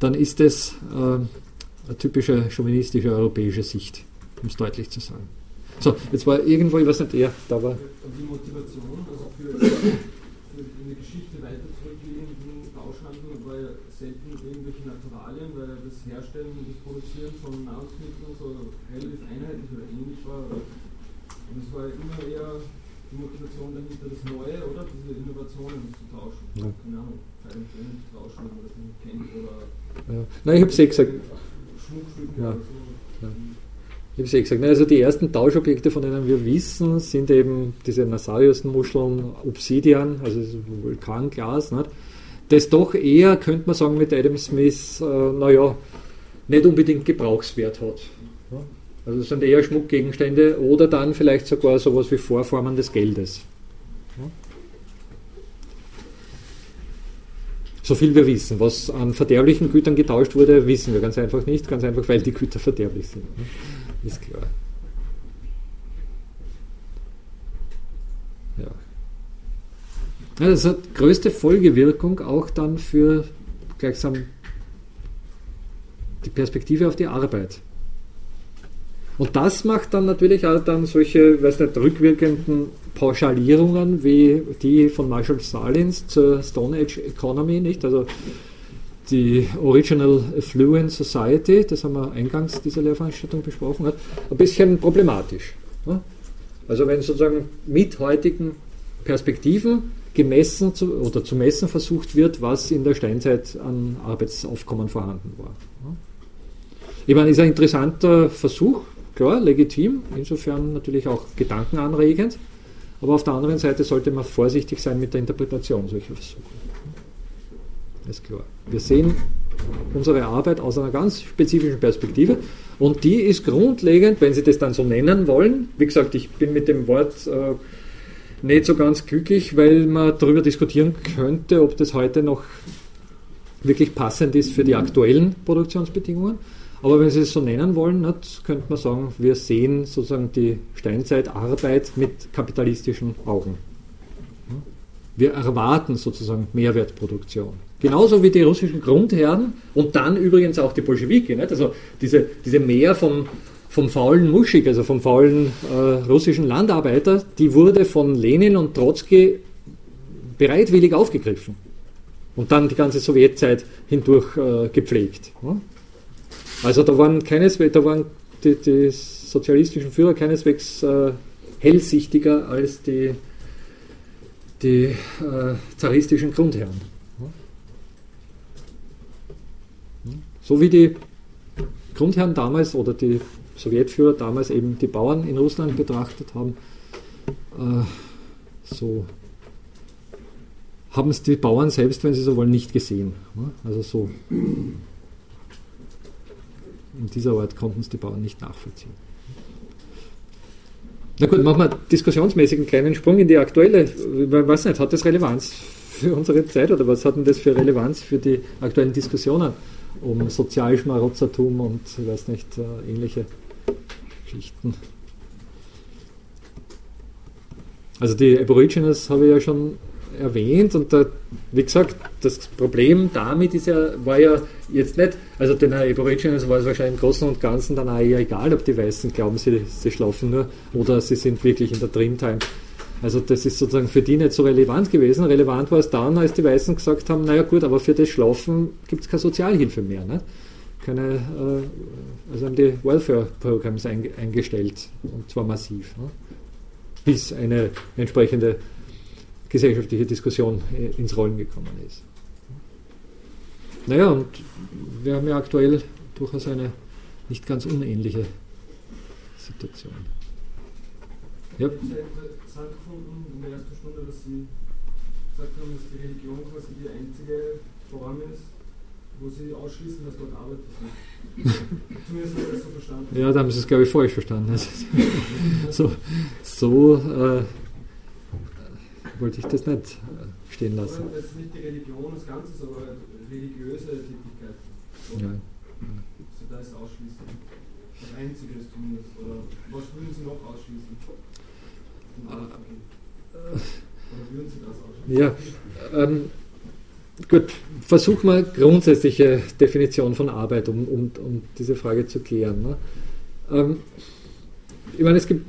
dann ist es äh, eine typische chauvinistische europäische Sicht, um es deutlich zu sagen. So, jetzt war irgendwo, ich weiß nicht, ja, da war. Die Motivation, also für, für in der Geschichte weiter zurückliegenden Tauschhandel war ja selten irgendwelche Naturalien, weil das Herstellen und das Produzieren von Nahrungsmitteln so relativ einheitlich oder ähnlich war. Und es war immer eher die Motivation dahinter, das Neue, oder? Diese Innovationen zu tauschen. Ja. Keine Ahnung, Feilen zu tauschen, wenn man das nicht kennt. Oder ja. Nein, ich habe es eh gesagt. Schmuckstücke ja. oder so. Ja. Ich habe es eh gesagt. Also die ersten Tauschobjekte, von denen wir wissen, sind eben diese Nasarius-Muscheln, Obsidian, also Vulkanglas, nicht? das doch eher, könnte man sagen, mit Adam Smith, äh, naja, nicht unbedingt Gebrauchswert hat. Also das sind eher Schmuckgegenstände oder dann vielleicht sogar sowas wie Vorformen des Geldes. So viel wir wissen. Was an verderblichen Gütern getauscht wurde, wissen wir ganz einfach nicht. Ganz einfach, weil die Güter verderblich sind. Ist klar. Ja. Das hat größte Folgewirkung auch dann für gleichsam die Perspektive auf die Arbeit. Und das macht dann natürlich auch dann solche, weiß nicht, rückwirkenden Pauschalierungen wie die von Marshall Salins zur Stone Age Economy, nicht? Also die Original Affluent Society, das haben wir eingangs dieser Lehrveranstaltung besprochen, hat, ein bisschen problematisch. Also wenn sozusagen mit heutigen Perspektiven gemessen zu, oder zu messen versucht wird, was in der Steinzeit an Arbeitsaufkommen vorhanden war. Ich meine, ist ein interessanter Versuch, klar, legitim, insofern natürlich auch gedankenanregend, aber auf der anderen Seite sollte man vorsichtig sein mit der Interpretation solcher Versuche. Ist klar. Wir sehen unsere Arbeit aus einer ganz spezifischen Perspektive und die ist grundlegend, wenn Sie das dann so nennen wollen. Wie gesagt, ich bin mit dem Wort äh, nicht so ganz glücklich, weil man darüber diskutieren könnte, ob das heute noch wirklich passend ist für die aktuellen Produktionsbedingungen. Aber wenn Sie es so nennen wollen, nicht, könnte man sagen, wir sehen sozusagen die Steinzeitarbeit mit kapitalistischen Augen. Wir erwarten sozusagen Mehrwertproduktion. Genauso wie die russischen Grundherren und dann übrigens auch die Bolschewiki. Nicht? Also diese, diese Mehr vom, vom faulen Muschig, also vom faulen äh, russischen Landarbeiter, die wurde von Lenin und Trotzki bereitwillig aufgegriffen und dann die ganze Sowjetzeit hindurch äh, gepflegt. Also da waren keineswegs, da waren die, die sozialistischen Führer keineswegs äh, hellsichtiger als die, die äh, zaristischen Grundherren. So wie die Grundherren damals oder die Sowjetführer damals eben die Bauern in Russland betrachtet haben, äh, so haben es die Bauern selbst, wenn sie so wollen, nicht gesehen. Also so in dieser Art konnten es die Bauern nicht nachvollziehen. Na gut, machen wir diskussionsmäßig einen kleinen Sprung in die aktuelle. Ich weiß nicht, hat das Relevanz für unsere Zeit oder was hat denn das für Relevanz für die aktuellen Diskussionen um Sozialschmarotzertum und ich weiß nicht, äh, ähnliche Geschichten? Also die Aborigines habe ich ja schon erwähnt und da, wie gesagt, das Problem damit ist ja, war ja jetzt nicht, also den Aborigines war es wahrscheinlich im Großen und Ganzen dann auch eher egal, ob die Weißen glauben, sie, sie schlafen nur oder sie sind wirklich in der Dreamtime. Also das ist sozusagen für die nicht so relevant gewesen. Relevant war es dann, als die Weißen gesagt haben, naja gut, aber für das Schlafen gibt es keine Sozialhilfe mehr. Ne? Keine, äh, also haben die Welfare-Programs eingestellt und zwar massiv. Ne? Bis eine entsprechende gesellschaftliche Diskussion äh, ins Rollen gekommen ist. Naja, und wir haben ja aktuell durchaus eine nicht ganz unähnliche Situation. Ja. Ich habe sehr interessant gefunden in der ersten Stunde, dass Sie gesagt haben, dass die Religion quasi die einzige Form ist, wo Sie ausschließen, dass dort Arbeit ist. Zumindest habe ich das so verstanden. Ja, da haben Sie es, glaube ich, falsch verstanden. Also, so so äh, wollte ich das nicht äh, stehen lassen. Das ist nicht die Religion als Ganzes, aber religiöse Tätigkeit. So. Ja. Also da ist ausschließen. Das Einzige ist zumindest. Oder was würden Sie noch ausschließen? Oder würden Sie das ausschließen? Ja. Ähm, gut, versuch mal grundsätzliche Definition von Arbeit, um, um, um diese Frage zu klären. Ne? Ähm, ich meine, es gibt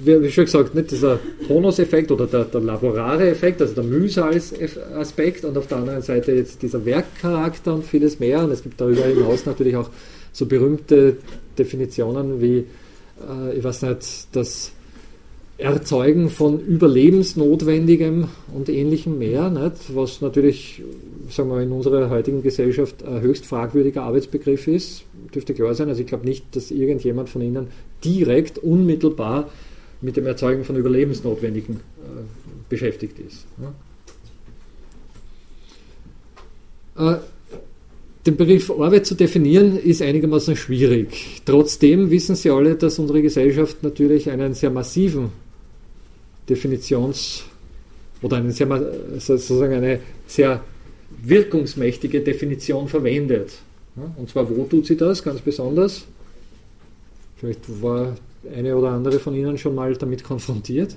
wie schon gesagt, nicht dieser Tonus-Effekt oder der, der Laborare-Effekt, also der Mühsals-Aspekt und auf der anderen Seite jetzt dieser Werkcharakter und vieles mehr. Und es gibt darüber hinaus natürlich auch so berühmte Definitionen wie, äh, ich weiß nicht, das Erzeugen von Überlebensnotwendigem und ähnlichem mehr, nicht? was natürlich sagen wir, in unserer heutigen Gesellschaft ein höchst fragwürdiger Arbeitsbegriff ist, dürfte klar sein. Also ich glaube nicht, dass irgendjemand von Ihnen direkt, unmittelbar mit dem Erzeugen von Überlebensnotwendigen äh, beschäftigt ist. Ja. Äh, den Begriff Arbeit zu definieren ist einigermaßen schwierig. Trotzdem wissen Sie alle, dass unsere Gesellschaft natürlich einen sehr massiven Definitions- oder einen sehr, sozusagen eine sehr wirkungsmächtige Definition verwendet. Und zwar, wo tut sie das ganz besonders? Vielleicht war eine oder andere von Ihnen schon mal damit konfrontiert?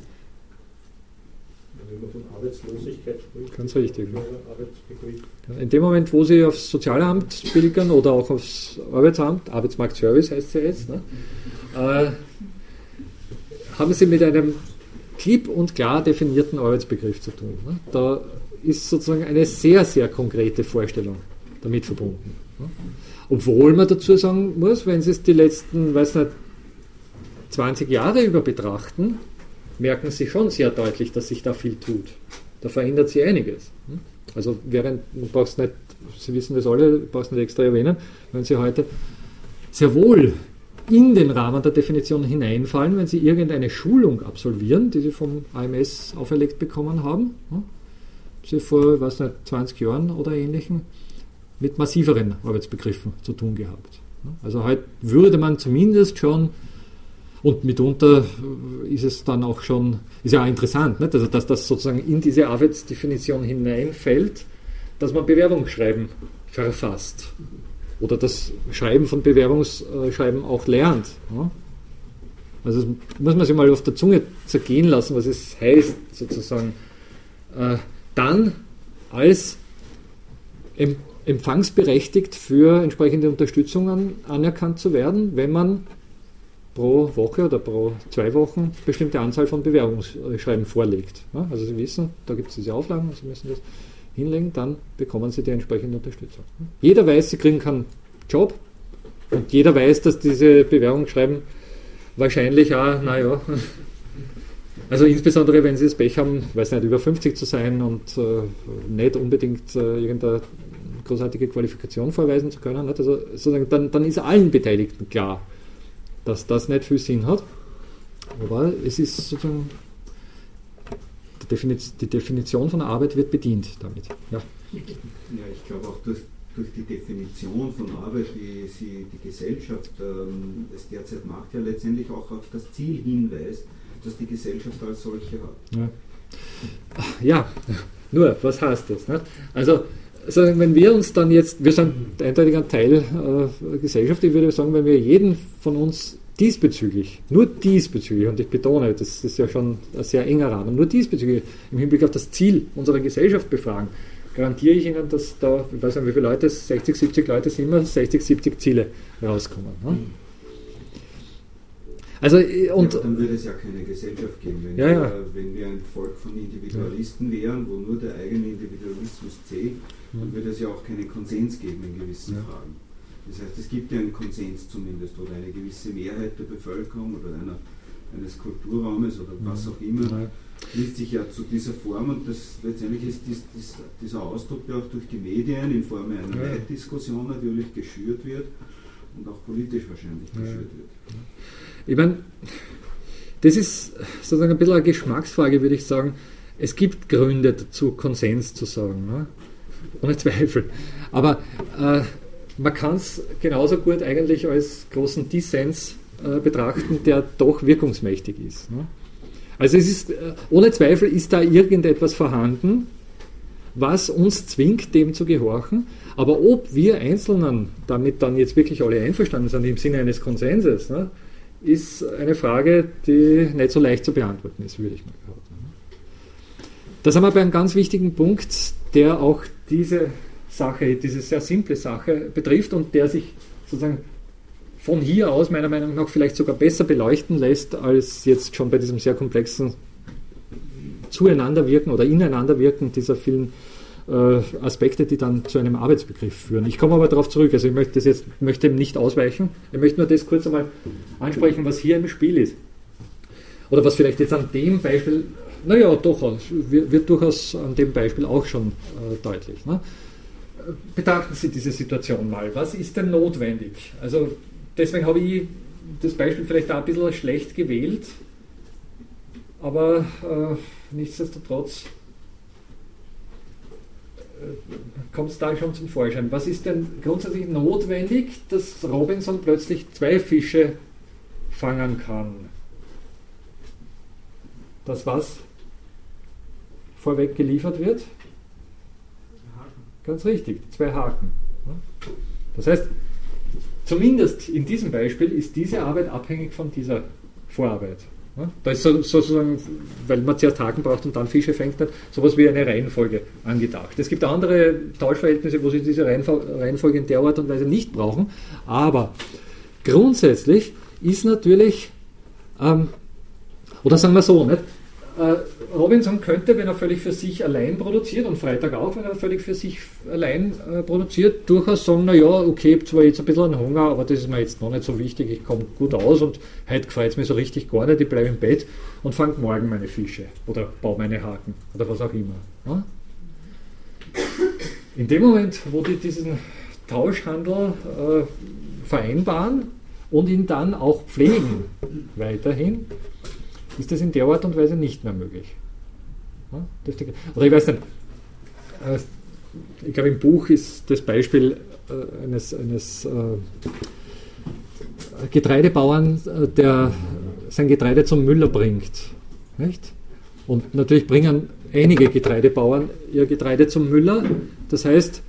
Wenn man von Arbeitslosigkeit spricht. Ganz richtig. Arbeitsbegriff. In dem Moment, wo Sie aufs Sozialamt pilgern oder auch aufs Arbeitsamt, Arbeitsmarktservice heißt es ja jetzt, ne, äh, haben Sie mit einem klipp und klar definierten Arbeitsbegriff zu tun. Ne? Da ist sozusagen eine sehr, sehr konkrete Vorstellung damit verbunden. Ne? Obwohl man dazu sagen muss, wenn Sie es die letzten, weiß nicht, 20 Jahre über betrachten, merken Sie schon sehr deutlich, dass sich da viel tut. Da verändert sich einiges. Also während, brauchst nicht, Sie wissen das alle, du brauchst nicht extra erwähnen, wenn Sie heute sehr wohl in den Rahmen der Definition hineinfallen, wenn Sie irgendeine Schulung absolvieren, die Sie vom AMS auferlegt bekommen haben, Sie vor, weiß nicht, 20 Jahren oder ähnlichen, mit massiveren Arbeitsbegriffen zu tun gehabt. Also heute würde man zumindest schon und mitunter ist es dann auch schon, ist ja auch interessant, nicht? Also, dass das sozusagen in diese Arbeitsdefinition hineinfällt, dass man Bewerbungsschreiben verfasst oder das Schreiben von Bewerbungsschreiben auch lernt. Ja? Also muss man sich mal auf der Zunge zergehen lassen, was es heißt, sozusagen äh, dann als empfangsberechtigt für entsprechende Unterstützungen anerkannt zu werden, wenn man pro Woche oder pro zwei Wochen bestimmte Anzahl von Bewerbungsschreiben vorlegt. Also Sie wissen, da gibt es diese Auflagen, Sie müssen das hinlegen, dann bekommen Sie die entsprechende Unterstützung. Jeder weiß, Sie kriegen keinen Job und jeder weiß, dass diese Bewerbungsschreiben wahrscheinlich auch, naja, also insbesondere wenn Sie das Pech haben, weiß nicht, über 50 zu sein und äh, nicht unbedingt äh, irgendeine großartige Qualifikation vorweisen zu können, also sozusagen, dann, dann ist allen Beteiligten klar, dass das nicht viel Sinn hat. Aber es ist sozusagen, die Definition von Arbeit wird bedient damit. Ja, ja ich glaube auch, dass durch die Definition von Arbeit, wie sie die Gesellschaft ähm, es derzeit macht, ja letztendlich auch auf das Ziel hinweist, das die Gesellschaft als solche hat. Ja, ja nur, was heißt das? Nicht? Also, also, wenn wir uns dann jetzt, wir sind eindeutig ein Teil äh, Gesellschaft, ich würde sagen, wenn wir jeden von uns diesbezüglich, nur diesbezüglich, und ich betone, das ist ja schon ein sehr enger Rahmen, nur diesbezüglich im Hinblick auf das Ziel unserer Gesellschaft befragen, garantiere ich Ihnen, dass da, ich weiß nicht, wie viele Leute, 60, 70 Leute sind immer, 60, 70 Ziele rauskommen. Ne? Also, äh, und ja, dann würde es ja keine Gesellschaft geben, wenn, ja, wir, ja. wenn wir ein Volk von Individualisten wären, wo nur der eigene Individualismus zählt, dann würde es ja auch keinen Konsens geben in gewissen Fragen. Das heißt, es gibt ja einen Konsens zumindest oder eine gewisse Mehrheit der Bevölkerung oder einer, eines Kulturraumes oder was auch immer, liest sich ja zu dieser Form und das letztendlich ist dies, dies, dieser Ausdruck, der auch durch die Medien in Form einer ja. Leitdiskussion natürlich geschürt wird und auch politisch wahrscheinlich geschürt wird. Ich meine, das ist sozusagen ein bisschen eine Geschmacksfrage, würde ich sagen. Es gibt Gründe dazu, Konsens zu sagen, ne? ohne Zweifel. Aber äh, man kann es genauso gut eigentlich als großen Dissens äh, betrachten, der doch wirkungsmächtig ist. Ne? Also es ist, äh, ohne Zweifel ist da irgendetwas vorhanden, was uns zwingt, dem zu gehorchen. Aber ob wir Einzelnen damit dann jetzt wirklich alle einverstanden sind im Sinne eines Konsenses, ne, ist eine Frage, die nicht so leicht zu beantworten ist, würde ich mal behaupten. Da sind wir bei einem ganz wichtigen Punkt, der auch diese Sache, diese sehr simple Sache betrifft und der sich sozusagen von hier aus meiner Meinung nach vielleicht sogar besser beleuchten lässt, als jetzt schon bei diesem sehr komplexen Zueinanderwirken oder Ineinanderwirken dieser vielen äh, Aspekte, die dann zu einem Arbeitsbegriff führen. Ich komme aber darauf zurück, also ich möchte das jetzt möchte nicht ausweichen. Ich möchte nur das kurz einmal ansprechen, was hier im Spiel ist. Oder was vielleicht jetzt an dem Beispiel, naja, doch, wird, durchaus an dem Beispiel auch schon äh, deutlich. Ne? betrachten Sie diese Situation mal. Was ist denn notwendig? Also deswegen habe ich das Beispiel vielleicht auch ein bisschen schlecht gewählt, aber äh, nichtsdestotrotz äh, kommt es da schon zum Vorschein. Was ist denn grundsätzlich notwendig, dass Robinson plötzlich zwei Fische fangen kann? Das was vorweg geliefert wird? Ganz richtig, zwei Haken. Das heißt, zumindest in diesem Beispiel ist diese Arbeit abhängig von dieser Vorarbeit. Da ist sozusagen, weil man zuerst Haken braucht und dann Fische fängt, nicht, sowas wie eine Reihenfolge angedacht. Es gibt andere Tauschverhältnisse, wo sie diese Reihenfolge in der Art und Weise nicht brauchen, aber grundsätzlich ist natürlich, ähm, oder sagen wir so, nicht, äh, Robinson könnte, wenn er völlig für sich allein produziert, und Freitag auch, wenn er völlig für sich allein äh, produziert, durchaus sagen, naja, okay, ich habe zwar jetzt ein bisschen einen Hunger, aber das ist mir jetzt noch nicht so wichtig, ich komme gut aus und heute gefällt es mir so richtig gar nicht, ich bleibe im Bett und fange morgen meine Fische oder baue meine Haken oder was auch immer. Ja? In dem Moment, wo die diesen Tauschhandel äh, vereinbaren und ihn dann auch pflegen, weiterhin, ist das in der Art und Weise nicht mehr möglich. Oder ich weiß nicht, äh, ich glaube im Buch ist das Beispiel äh, eines, eines äh, Getreidebauern, der sein Getreide zum Müller bringt. Nicht? Und natürlich bringen einige Getreidebauern ihr Getreide zum Müller. Das heißt,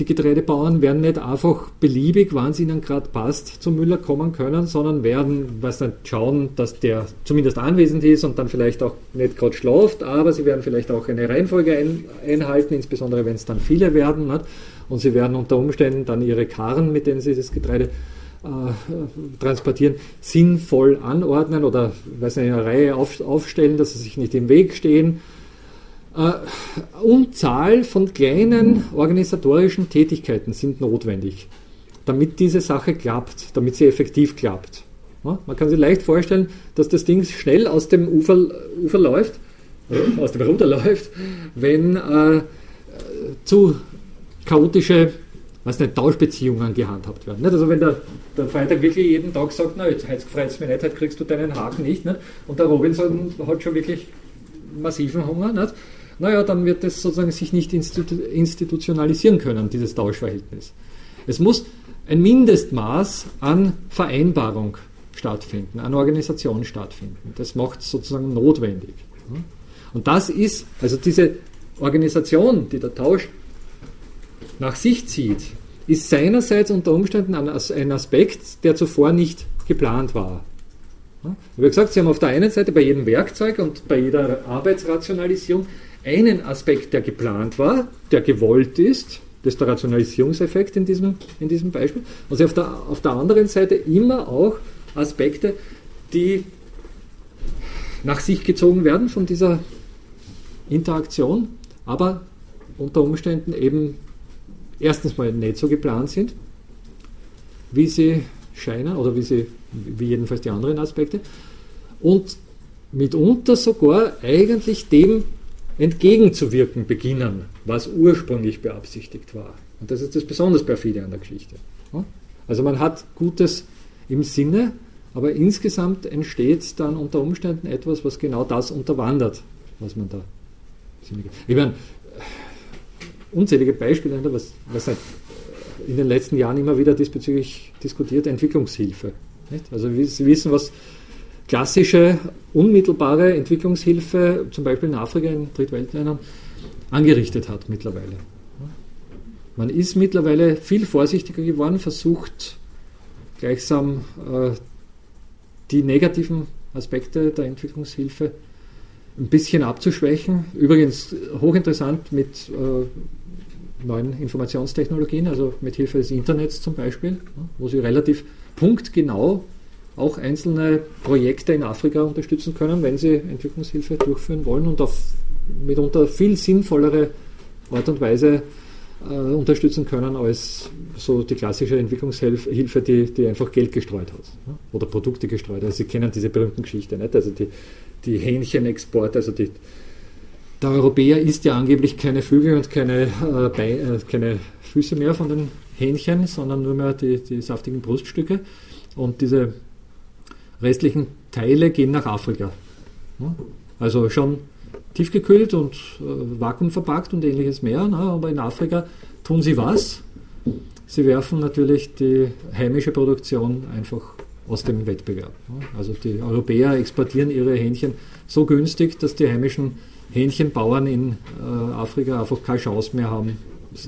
die Getreidebauern werden nicht einfach beliebig, wann es ihnen gerade passt, zum Müller kommen können, sondern werden was nicht, schauen, dass der zumindest anwesend ist und dann vielleicht auch nicht gerade schlaft, aber sie werden vielleicht auch eine Reihenfolge ein, einhalten, insbesondere wenn es dann viele werden. Nicht? Und sie werden unter Umständen dann ihre Karren, mit denen sie das Getreide äh, transportieren, sinnvoll anordnen oder weiß nicht, in Reihe auf, aufstellen, dass sie sich nicht im Weg stehen Unzahl von kleinen organisatorischen Tätigkeiten sind notwendig, damit diese Sache klappt, damit sie effektiv klappt. Man kann sich leicht vorstellen, dass das Ding schnell aus dem Ufer, Ufer läuft, äh, aus dem Ruder läuft, wenn äh, zu chaotische was nicht, Tauschbeziehungen gehandhabt werden. Nicht? Also wenn der, der Freitag wirklich jeden Tag sagt, na jetzt, freut mich nicht, heute kriegst du deinen Haken nicht, nicht, und der Robinson hat schon wirklich massiven Hunger, nicht? Naja, dann wird es sozusagen sich nicht institutionalisieren können, dieses Tauschverhältnis. Es muss ein Mindestmaß an Vereinbarung stattfinden, an Organisation stattfinden. Das macht es sozusagen notwendig. Und das ist, also diese Organisation, die der Tausch nach sich zieht, ist seinerseits unter Umständen ein Aspekt, der zuvor nicht geplant war. Wie gesagt, Sie haben auf der einen Seite bei jedem Werkzeug und bei jeder Arbeitsrationalisierung einen Aspekt, der geplant war, der gewollt ist, das ist der Rationalisierungseffekt in diesem, in diesem Beispiel. Und sie auf der, auf der anderen Seite immer auch Aspekte, die nach sich gezogen werden von dieser Interaktion, aber unter Umständen eben erstens mal nicht so geplant sind, wie sie scheinen oder wie sie, wie jedenfalls die anderen Aspekte, und mitunter sogar eigentlich dem entgegenzuwirken beginnen, was ursprünglich beabsichtigt war. Und das ist das besonders perfide an der Geschichte. Also man hat Gutes im Sinne, aber insgesamt entsteht dann unter Umständen etwas, was genau das unterwandert, was man da. Ich meine, unzählige Beispiele, was, was in den letzten Jahren immer wieder diesbezüglich diskutiert, Entwicklungshilfe. Also Sie wissen, was klassische, unmittelbare Entwicklungshilfe, zum Beispiel in Afrika, in Drittweltländern, angerichtet hat mittlerweile. Man ist mittlerweile viel vorsichtiger geworden, versucht gleichsam äh, die negativen Aspekte der Entwicklungshilfe ein bisschen abzuschwächen. Übrigens hochinteressant mit äh, neuen Informationstechnologien, also mit Hilfe des Internets zum Beispiel, wo sie relativ punktgenau auch einzelne Projekte in Afrika unterstützen können, wenn sie Entwicklungshilfe durchführen wollen und auf mitunter viel sinnvollere Art und Weise äh, unterstützen können als so die klassische Entwicklungshilfe, die, die einfach Geld gestreut hat ne? oder Produkte gestreut. Also Sie kennen diese berühmten Geschichte, nicht? also die, die Hähnchenexporte, also die, der Europäer isst ja angeblich keine Flügel und keine, äh, Beine, äh, keine Füße mehr von den Hähnchen, sondern nur mehr die, die saftigen Bruststücke. Und diese restlichen Teile gehen nach Afrika. Also schon tiefgekühlt und äh, vakuumverpackt und ähnliches mehr. Ne? Aber in Afrika tun sie was? Sie werfen natürlich die heimische Produktion einfach aus dem Wettbewerb. Ne? Also die Europäer exportieren ihre Hähnchen so günstig, dass die heimischen Hähnchenbauern in äh, Afrika einfach keine Chance mehr haben.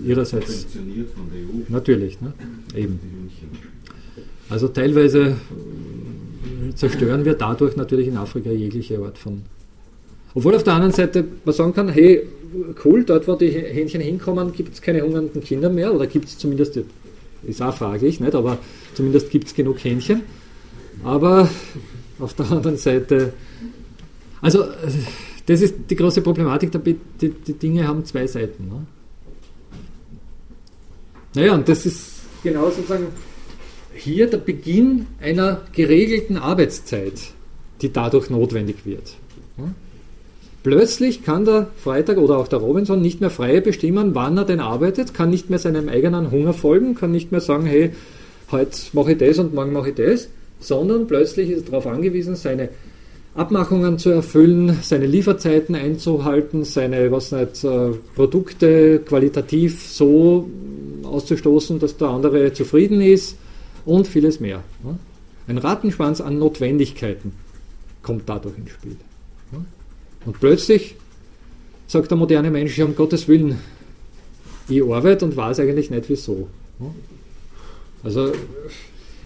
Ihrerseits. Subventioniert von der EU. Natürlich, ne? eben. Also teilweise zerstören wir dadurch natürlich in Afrika jegliche Art von. Obwohl auf der anderen Seite man sagen kann, hey, cool, dort wo die Hähnchen hinkommen, gibt es keine hungernden Kinder mehr oder gibt es zumindest, ist auch fraglich, nicht? aber zumindest gibt es genug Hähnchen. Aber auf der anderen Seite, also das ist die große Problematik, die, die Dinge haben zwei Seiten. Ne? Naja, und das ist genau sozusagen hier der Beginn einer geregelten Arbeitszeit, die dadurch notwendig wird. Plötzlich kann der Freitag oder auch der Robinson nicht mehr frei bestimmen, wann er denn arbeitet, kann nicht mehr seinem eigenen Hunger folgen, kann nicht mehr sagen, hey, heute mache ich das und morgen mache ich das, sondern plötzlich ist er darauf angewiesen, seine Abmachungen zu erfüllen, seine Lieferzeiten einzuhalten, seine was nicht, äh, Produkte qualitativ so auszustoßen, dass der andere zufrieden ist und vieles mehr. Ein Rattenschwanz an Notwendigkeiten kommt dadurch ins Spiel. Und plötzlich sagt der moderne Mensch, um Gottes Willen, ich arbeite und weiß eigentlich nicht wieso. Also,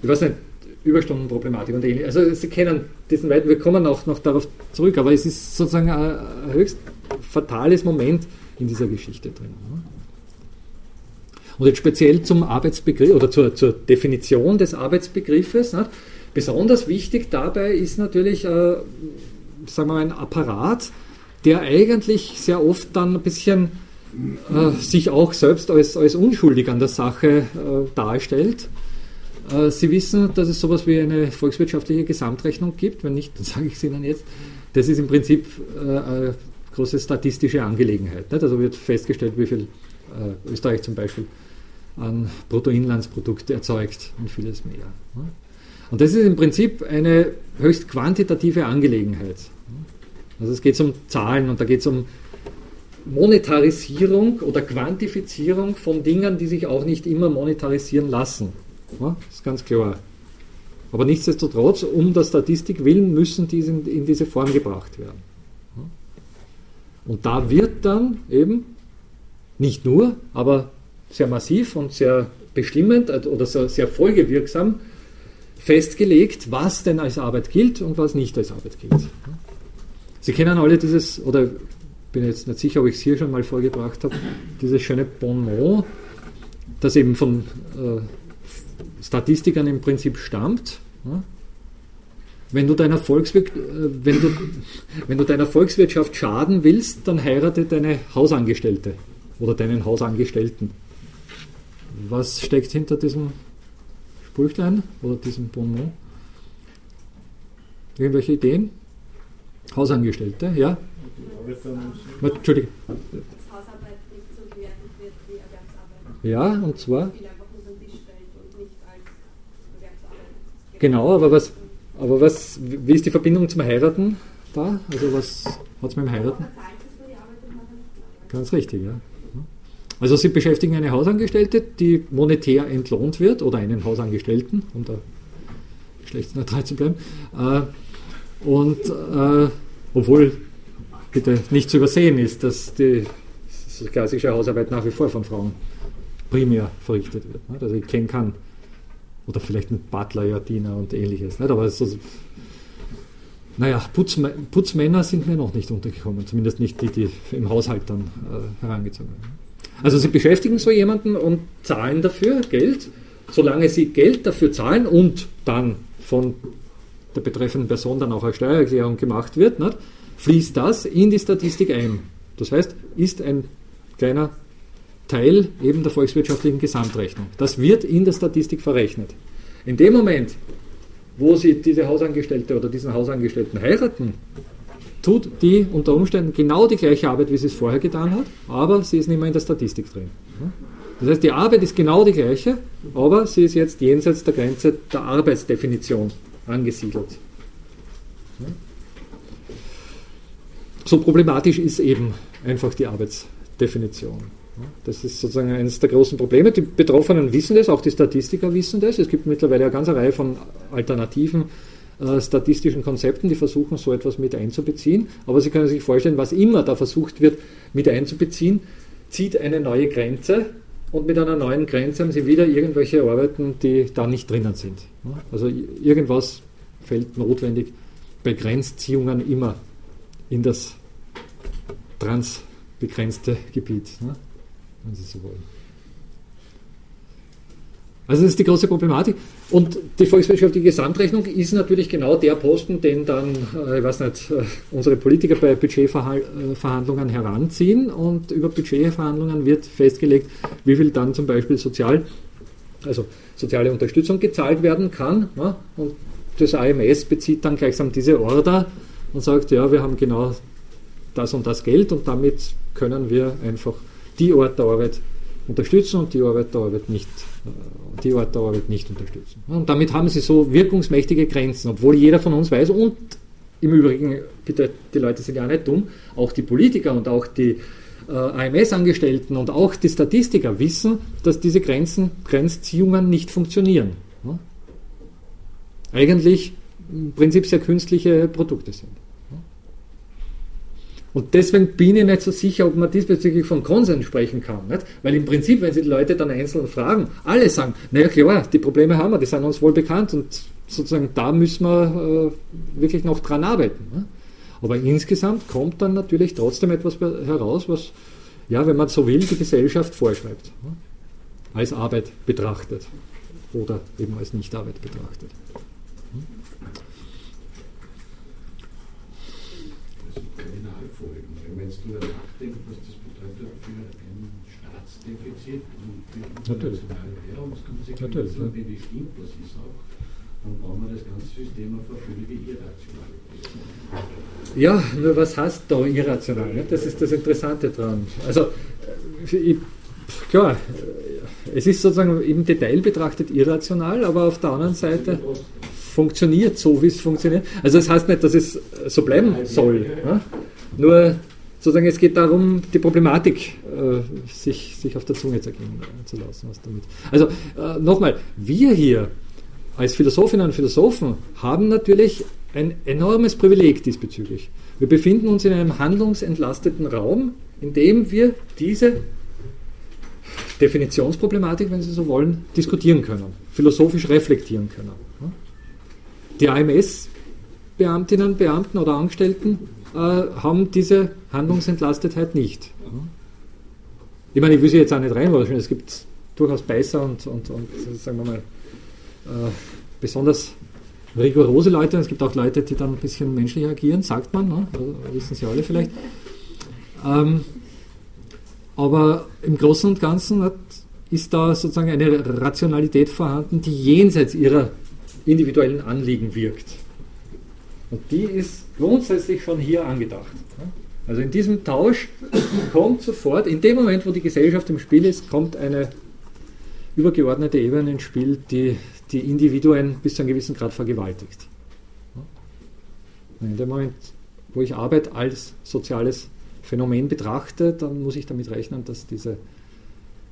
ich weiß nicht, Überstundenproblematik und ähnliches. Also Sie kennen diesen Weit, wir kommen auch noch darauf zurück, aber es ist sozusagen ein höchst fatales Moment in dieser Geschichte drin. Und jetzt speziell zum Arbeitsbegriff oder zur, zur Definition des Arbeitsbegriffes. Nicht? Besonders wichtig dabei ist natürlich, äh, sagen wir mal, ein Apparat, der eigentlich sehr oft dann ein bisschen äh, sich auch selbst als, als unschuldig an der Sache äh, darstellt. Äh, Sie wissen, dass es sowas wie eine volkswirtschaftliche Gesamtrechnung gibt. Wenn nicht, dann sage ich es Ihnen jetzt. Das ist im Prinzip äh, eine große statistische Angelegenheit. Nicht? Also wird festgestellt, wie viel äh, Österreich zum Beispiel an Bruttoinlandsprodukt erzeugt und vieles mehr. Und das ist im Prinzip eine höchst quantitative Angelegenheit. Also es geht um Zahlen und da geht es um Monetarisierung oder Quantifizierung von Dingen, die sich auch nicht immer monetarisieren lassen. Das ist ganz klar. Aber nichtsdestotrotz, um der Statistik willen, müssen diese in, in diese Form gebracht werden. Und da wird dann eben nicht nur, aber sehr massiv und sehr bestimmend oder sehr folgewirksam festgelegt, was denn als Arbeit gilt und was nicht als Arbeit gilt. Sie kennen alle dieses, oder bin jetzt nicht sicher, ob ich es hier schon mal vorgebracht habe, dieses schöne Bonmot, das eben von äh, Statistikern im Prinzip stammt. Wenn du, deiner äh, wenn, du, wenn du deiner Volkswirtschaft schaden willst, dann heirate deine Hausangestellte oder deinen Hausangestellten. Was steckt hinter diesem Sprüchlein oder diesem Bonmot? Irgendwelche Ideen? Hausangestellte, ja? Entschuldige. Hausarbeit nicht so gewertet wird wie Erwerbsarbeit. Ja, und zwar? Genau, aber was, aber was, wie ist die Verbindung zum Heiraten da? Also was hat es mit dem Heiraten? Ganz richtig, ja. Also Sie beschäftigen eine Hausangestellte, die monetär entlohnt wird, oder einen Hausangestellten, um da geschlechtsneutral zu bleiben. Äh, und äh, obwohl bitte nicht zu übersehen ist, dass die klassische Hausarbeit nach wie vor von Frauen primär verrichtet wird. Also ich kenne keinen, oder vielleicht ein Butler, ja, Diener und ähnliches. Aber so, naja, Putzm Putzmänner sind mir noch nicht untergekommen, zumindest nicht die, die im Haushalt dann äh, herangezogen werden. Also sie beschäftigen so jemanden und zahlen dafür Geld. Solange sie Geld dafür zahlen und dann von der betreffenden Person dann auch eine Steuererklärung gemacht wird, nicht, fließt das in die Statistik ein. Das heißt, ist ein kleiner Teil eben der volkswirtschaftlichen Gesamtrechnung. Das wird in der Statistik verrechnet. In dem Moment, wo Sie diese Hausangestellte oder diesen Hausangestellten heiraten, tut die unter Umständen genau die gleiche Arbeit, wie sie es vorher getan hat, aber sie ist nicht mehr in der Statistik drin. Das heißt, die Arbeit ist genau die gleiche, aber sie ist jetzt jenseits der Grenze der Arbeitsdefinition angesiedelt. So problematisch ist eben einfach die Arbeitsdefinition. Das ist sozusagen eines der großen Probleme. Die Betroffenen wissen das, auch die Statistiker wissen das. Es gibt mittlerweile eine ganze Reihe von Alternativen äh, statistischen Konzepten, die versuchen, so etwas mit einzubeziehen. Aber Sie können sich vorstellen, was immer da versucht wird, mit einzubeziehen, zieht eine neue Grenze und mit einer neuen Grenze haben Sie wieder irgendwelche Arbeiten, die da nicht drinnen sind. Also irgendwas Feld notwendig, bei Grenzziehungen immer in das transbegrenzte Gebiet, wenn Sie so wollen. Also das ist die große Problematik. Und die volkswirtschaftliche Gesamtrechnung ist natürlich genau der Posten, den dann, äh, ich weiß nicht, äh, unsere Politiker bei Budgetverhandlungen heranziehen. Und über Budgetverhandlungen wird festgelegt, wie viel dann zum Beispiel sozial, also soziale Unterstützung gezahlt werden kann. Und das AMS bezieht dann gleichsam diese Order und sagt, ja, wir haben genau das und das Geld und damit können wir einfach die Art der Arbeit unterstützen und die Arbeit der Arbeit nicht, äh, die Art der Arbeit nicht unterstützen. Und damit haben sie so wirkungsmächtige Grenzen, obwohl jeder von uns weiß und im Übrigen, bitte, die Leute sind ja nicht dumm, auch die Politiker und auch die äh, AMS-Angestellten und auch die Statistiker wissen, dass diese Grenzen, Grenzziehungen nicht funktionieren. Ja? Eigentlich im Prinzip sehr künstliche Produkte sind. Und deswegen bin ich nicht so sicher, ob man diesbezüglich von Konsens sprechen kann. Nicht? Weil im Prinzip, wenn Sie die Leute dann einzeln fragen, alle sagen, naja klar, die Probleme haben wir, die sind uns wohl bekannt und sozusagen da müssen wir äh, wirklich noch dran arbeiten. Ne? Aber insgesamt kommt dann natürlich trotzdem etwas heraus, was, ja, wenn man so will, die Gesellschaft vorschreibt. Ne? Als Arbeit betrachtet oder eben als Nichtarbeit betrachtet. darüber nachdenkt, was das bedeutet für ein Staatsdefizit und für Natürlich. internationale Währungskonsequenzen, wenn die stimmt, das ist auch, dann bauen wir das ganze System auf eine völlige Irrationalität. Ja, nur was heißt da irrational? Ne? Das ist das Interessante dran. Also, äh, ich, klar, äh, es ist sozusagen im Detail betrachtet irrational, aber auf der anderen Seite funktioniert so, wie es funktioniert. Also das heißt nicht, dass es so bleiben soll. Ne? Nur sozusagen es geht darum, die Problematik äh, sich, sich auf der Zunge zergehen äh, zu lassen. Was damit. Also äh, nochmal, wir hier als Philosophinnen und Philosophen haben natürlich ein enormes Privileg diesbezüglich. Wir befinden uns in einem handlungsentlasteten Raum, in dem wir diese Definitionsproblematik, wenn Sie so wollen, diskutieren können, philosophisch reflektieren können. Die AMS-Beamtinnen, Beamten oder Angestellten äh, haben diese Handlungsentlastetheit nicht. Ich meine, ich will sie jetzt auch nicht reinwaschen, es gibt durchaus Beißer und, und, und sagen wir mal, äh, besonders rigorose Leute, es gibt auch Leute, die dann ein bisschen menschlicher agieren, sagt man, ne? also, wissen Sie alle vielleicht. Ähm, aber im Großen und Ganzen hat, ist da sozusagen eine Rationalität vorhanden, die jenseits ihrer individuellen Anliegen wirkt. Und die ist grundsätzlich schon hier angedacht. Also in diesem Tausch kommt sofort, in dem Moment, wo die Gesellschaft im Spiel ist, kommt eine übergeordnete Ebene ins Spiel, die die Individuen bis zu einem gewissen Grad vergewaltigt. In dem Moment, wo ich Arbeit als soziales Phänomen betrachte, dann muss ich damit rechnen, dass diese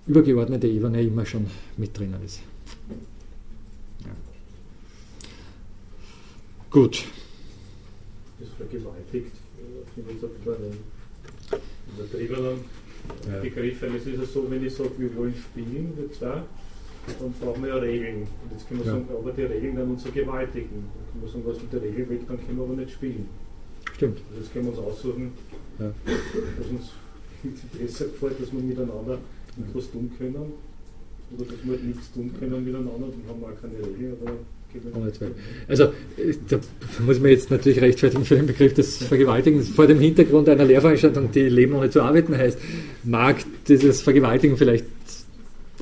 übergeordnete Ebene immer schon mit drinnen ist. Ja. Gut das vergewaltigt, finde ich so ein bisschen übertriebener ja. Begriff, weil es ist ja so, wenn ich sage, wir wollen spielen, wir zwei, dann brauchen wir ja Regeln. Und jetzt können wir ja. sagen, aber die Regeln werden uns vergewaltigen. Dann können wir sagen, was mit der Regel weg, dann können wir aber nicht spielen. Stimmt. Also das können wir uns aussuchen, ja. was uns besser gefällt, dass wir miteinander etwas tun können. Oder dass wir halt nichts tun können miteinander, dann haben wir auch keine Regeln. Also, da muss man jetzt natürlich rechtfertigen für den Begriff des Vergewaltigens. Vor dem Hintergrund einer Lehrveranstaltung, die Leben ohne zu arbeiten heißt, mag dieses Vergewaltigen vielleicht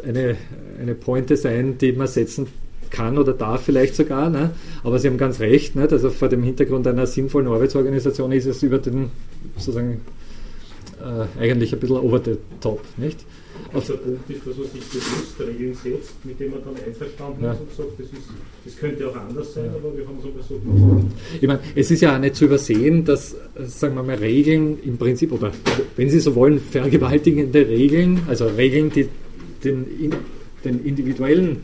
eine, eine Pointe sein, die man setzen kann oder darf vielleicht sogar. Ne? Aber Sie haben ganz recht, nicht? also vor dem Hintergrund einer sinnvollen Arbeitsorganisation ist es über den sozusagen äh, eigentlich ein bisschen over the top. Nicht? Auf der Punkt ist, dass man sich bewusst Regeln setzt, mit denen man dann einverstanden ja. ist und sagt, das, ist, das könnte auch anders sein, aber wir haben so versucht. Ich meine, es ist ja auch nicht zu übersehen, dass, sagen wir mal, Regeln im Prinzip, oder wenn Sie so wollen, vergewaltigende Regeln, also Regeln, die den, den individuellen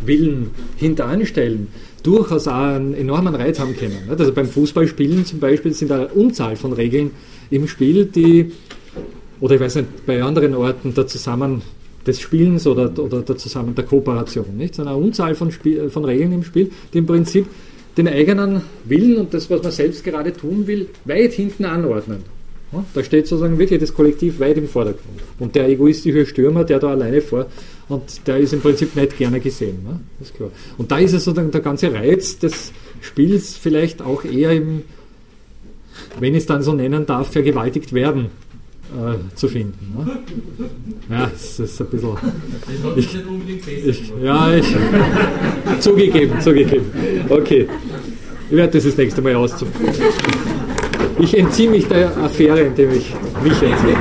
Willen hinteranstellen, durchaus auch einen enormen Reiz haben können. Also beim Fußballspielen zum Beispiel sind da eine Unzahl von Regeln im Spiel, die oder ich weiß nicht, bei anderen Orten der Zusammen des Spielens oder, oder der Zusammen der Kooperation, nicht? sondern eine Unzahl von, Spiel, von Regeln im Spiel, die im Prinzip den eigenen Willen und das, was man selbst gerade tun will, weit hinten anordnen. Da steht sozusagen wirklich das Kollektiv weit im Vordergrund. Und der egoistische Stürmer, der da alleine vor, und der ist im Prinzip nicht gerne gesehen. Ne? Das ist klar. Und da ist es sozusagen der ganze Reiz des Spiels vielleicht auch eher im, wenn ich es dann so nennen darf, vergewaltigt werden äh, zu finden. Ne? Ja, das ist ein bisschen. Das ich, nicht unbedingt ich, Ja, ich. zugegeben, zugegeben. Okay. Ich werde das das nächste Mal auszuprobieren. Ich entziehe mich der Affäre, indem ich mich entziehe.